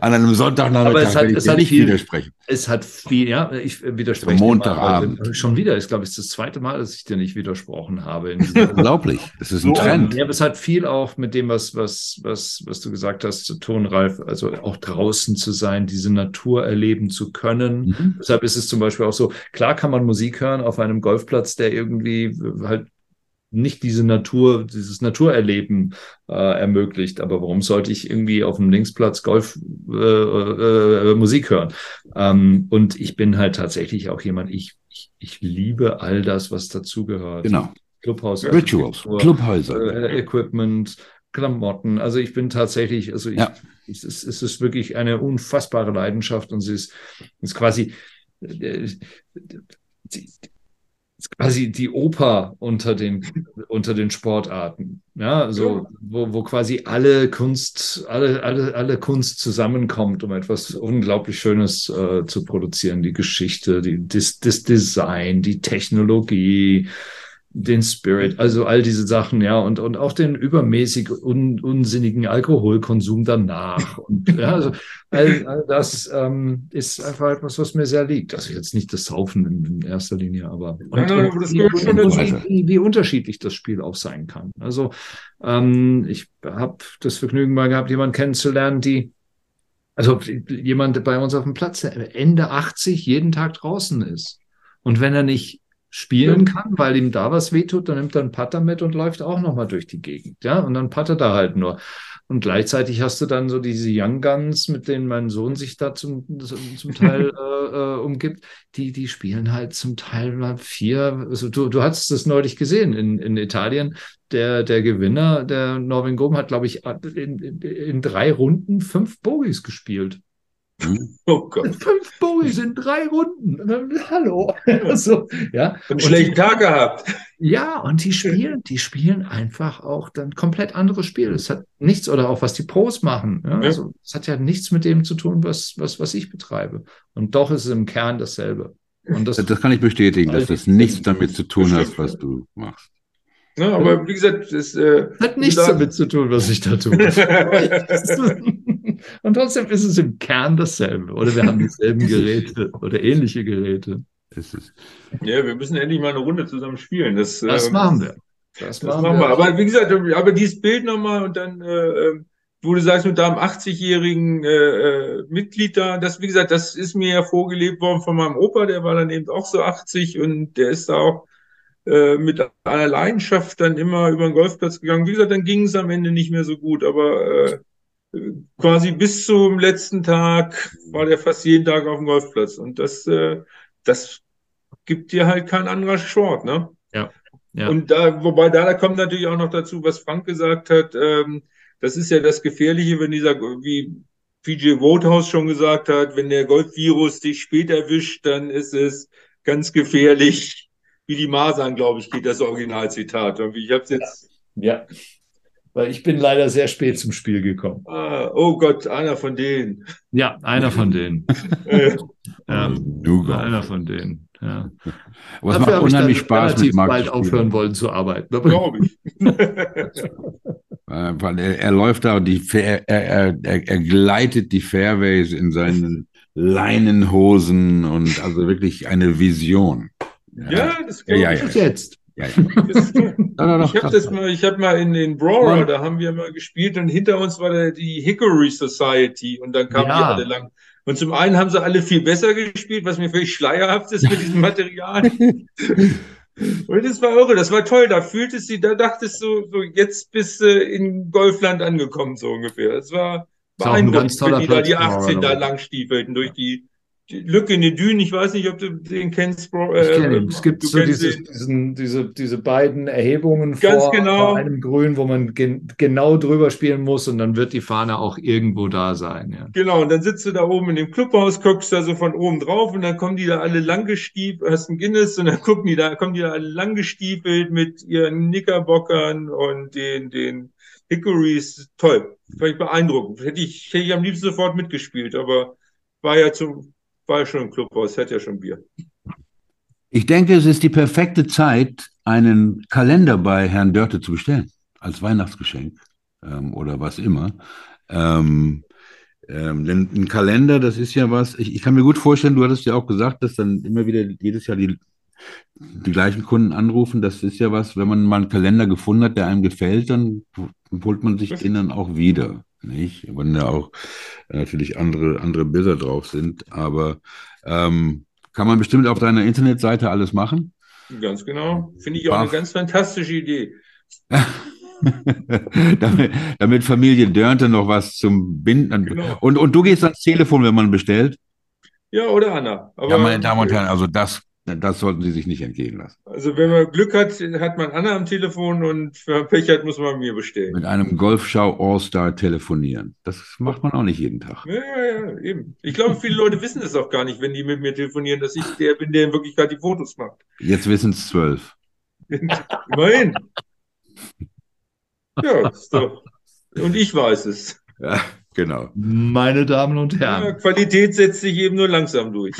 An einem Sonntagnachmittag es hat, es hat nicht viel, widersprechen. Es hat viel, ja, ich widerspreche. Montagabend. Mal, schon wieder, ist, glaube ich, das zweite Mal, dass ich dir nicht widersprochen habe. Unglaublich. Das ist ein so, Trend. Ja, aber es hat viel auch mit dem, was, was, was, was du gesagt hast, zu tun, Ralf. Also auch draußen zu sein, diese Natur erleben zu können. Mhm. Deshalb ist es zum Beispiel auch so, klar kann man Musik hören auf einem Golfplatz, der der irgendwie halt nicht diese Natur, dieses Naturerleben äh, ermöglicht. Aber warum sollte ich irgendwie auf dem Linksplatz Golf äh, äh, Musik hören? Ähm, und ich bin halt tatsächlich auch jemand, ich, ich, ich liebe all das, was dazugehört. Genau. Clubhaus, Rituals, Clubhäuser, äh, Equipment, Klamotten. Also ich bin tatsächlich, also ich, ja. es, ist, es ist wirklich eine unfassbare Leidenschaft und sie ist, ist quasi, äh, quasi die Oper unter den, unter den Sportarten. Ja, so, ja. Wo, wo quasi alle Kunst, alle, alle, alle Kunst zusammenkommt, um etwas unglaublich Schönes äh, zu produzieren. Die Geschichte, die, das, das Design, die Technologie, den Spirit, also all diese Sachen, ja, und, und auch den übermäßig un, unsinnigen Alkoholkonsum danach. Und ja, also all, all das ähm, ist einfach etwas, was mir sehr liegt. Also jetzt nicht das Saufen in, in erster Linie, aber, und, nein, aber wie, wie, wie, unterschiedlich das Spiel auch sein kann. Also ähm, ich habe das Vergnügen mal gehabt, jemanden kennenzulernen, die also jemand bei uns auf dem Platz, der Ende 80 jeden Tag draußen ist. Und wenn er nicht spielen kann, weil ihm da was wehtut, dann nimmt er einen Putter mit und läuft auch nochmal durch die Gegend. Ja, und dann puttert er halt nur. Und gleichzeitig hast du dann so diese Young Guns, mit denen mein Sohn sich da zum, zum Teil äh, äh, umgibt, die, die spielen halt zum Teil mal vier. Also du, du hast es neulich gesehen in, in Italien. Der, der Gewinner, der Norwin Gom, hat, glaube ich, in, in, in drei Runden fünf Bogies gespielt. Hm? Oh Gott. Fünf Bowies in drei Runden. Hallo. so, ja. Einen schlechten Tag gehabt. Ja, und die spielen, die spielen einfach auch dann komplett andere Spiele. Es hat nichts, oder auch was die Pros machen. Ja? Ja. Also, es hat ja nichts mit dem zu tun, was, was, was ich betreibe. Und doch ist es im Kern dasselbe. Und das, das kann ich bestätigen, dass das nichts damit zu tun hat, was du machst. Ja, aber wie gesagt, es äh, hat nichts damit zu tun, was ich da tue. Und trotzdem ist es im Kern dasselbe. Oder wir haben dieselben Geräte oder ähnliche Geräte. Ja, wir müssen endlich mal eine Runde zusammen spielen. Das, das ähm, machen wir. Das, das machen, machen wir. Aber wie gesagt, aber dieses Bild nochmal und dann, äh, ähm, wo du sagst, mit deinem 80-jährigen äh, äh, Mitglied da, das, wie gesagt, das ist mir ja vorgelebt worden von meinem Opa, der war dann eben auch so 80 und der ist da auch äh, mit einer Leidenschaft dann immer über den Golfplatz gegangen. Wie gesagt, dann ging es am Ende nicht mehr so gut, aber äh, quasi bis zum letzten Tag war der fast jeden Tag auf dem Golfplatz. Und das, äh, das gibt dir halt kein anderer Sport, ne? Ja. ja. Und da, wobei da, da kommt natürlich auch noch dazu, was Frank gesagt hat, ähm, das ist ja das Gefährliche, wenn dieser, wie PJ Wodehouse schon gesagt hat, wenn der Golfvirus dich spät erwischt, dann ist es ganz gefährlich, wie die Masern, glaube ich, geht das Originalzitat. Ich habe es jetzt. Ja. ja weil ich bin leider sehr spät zum Spiel gekommen. Ah, oh Gott, einer von denen. Ja, einer von denen. ja, du einer von denen. Ja. Aber es macht unheimlich Spaß mit Marc. bald aufhören wollen zu arbeiten. Glaube ich. Äh, weil er, er, läuft da, die, er, er, er, er gleitet die Fairways in seinen Leinenhosen und also wirklich eine Vision. Ja, ja das glaube ja, ja, ich jetzt. Ja, ja. ich habe das mal, ich habe mal in den Brawler, da haben wir mal gespielt und hinter uns war der, die Hickory Society und dann kamen ja. die alle lang. Und zum einen haben sie alle viel besser gespielt, was mir völlig schleierhaft ist mit diesem Material. und das war irre, das war toll. Da fühltest du, da dachtest du, so jetzt bist du in Golfland angekommen, so ungefähr. Das war beeindruckend, wenn die da die 18 da lang stiefelten durch die Lücke in den Dünen, ich weiß nicht, ob du den kennst, Bro. Äh, ich kenne ihn. Es gibt so dieses, diesen, diese, diese beiden Erhebungen vor, genau. vor einem Grün, wo man gen genau drüber spielen muss und dann wird die Fahne auch irgendwo da sein. Ja. Genau, und dann sitzt du da oben in dem Clubhaus, guckst da so von oben drauf und dann kommen die da alle langgestiefelt, hast ein Guinness und dann gucken die da, kommen die da alle langgestiefelt mit ihren Knickerbockern und den, den Hickories. Toll, ich beeindruckend. Hätte ich, hätte ich am liebsten sofort mitgespielt, aber war ja zum war schon im Clubhaus, hätte ja schon Bier. Ich denke, es ist die perfekte Zeit, einen Kalender bei Herrn Dörte zu bestellen, als Weihnachtsgeschenk ähm, oder was immer. Ähm, ähm, denn ein Kalender, das ist ja was, ich, ich, kann mir gut vorstellen, du hattest ja auch gesagt, dass dann immer wieder jedes Jahr die, die gleichen Kunden anrufen. Das ist ja was, wenn man mal einen Kalender gefunden hat, der einem gefällt, dann holt man sich den dann auch wieder nicht? Wenn da auch natürlich andere, andere Bilder drauf sind. Aber ähm, kann man bestimmt auf deiner Internetseite alles machen? Ganz genau. Finde ich auch eine ganz fantastische Idee. damit, damit, Familie Dörnte noch was zum Binden. Genau. Und, und du gehst ans Telefon, wenn man bestellt? Ja, oder Anna. Aber, ja, meine Damen und Herren, also das das sollten Sie sich nicht entgehen lassen. Also wenn man Glück hat, hat man Anna am Telefon und wenn man Pech hat, muss man mir bestellen. Mit einem Golfschau All-Star telefonieren. Das macht man auch nicht jeden Tag. Ja, ja, ja, eben. Ich glaube, viele Leute wissen das auch gar nicht, wenn die mit mir telefonieren, dass ich der bin, der in Wirklichkeit die Fotos macht. Jetzt wissen es zwölf. Immerhin. Ja, ist doch. Und ich weiß es. Ja, genau. Meine Damen und Herren. Ja, Qualität setzt sich eben nur langsam durch.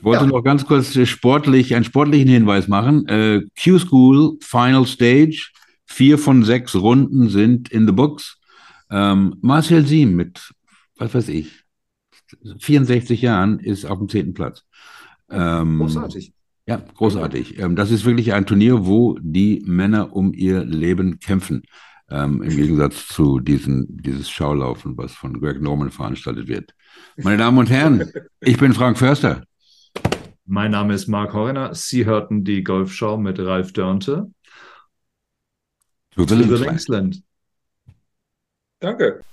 Ich wollte Ja. noch ganz kurz sportlich, einen sportlichen Hinweis machen. Äh, Q-School Final Stage. Vier von sechs Runden sind in the books. Ähm, Marcel Siem mit, was weiß ich, 64 Jahren ist auf dem zehnten Platz. Ähm, Großartig. Ja, großartig. Ähm, das ist wirklich ein Turnier, wo die Männer um ihr Leben kämpfen. Ähm, Im Gegensatz zu diesen, dieses Schaulaufen, was von Greg Norman veranstaltet wird. Meine Damen und Herren, ich bin Frank Förster. Mein Name ist Mark Horner. Sie hörten die Golfschau mit Ralf Dörnte. To the To the Linksland. Linksland. Danke.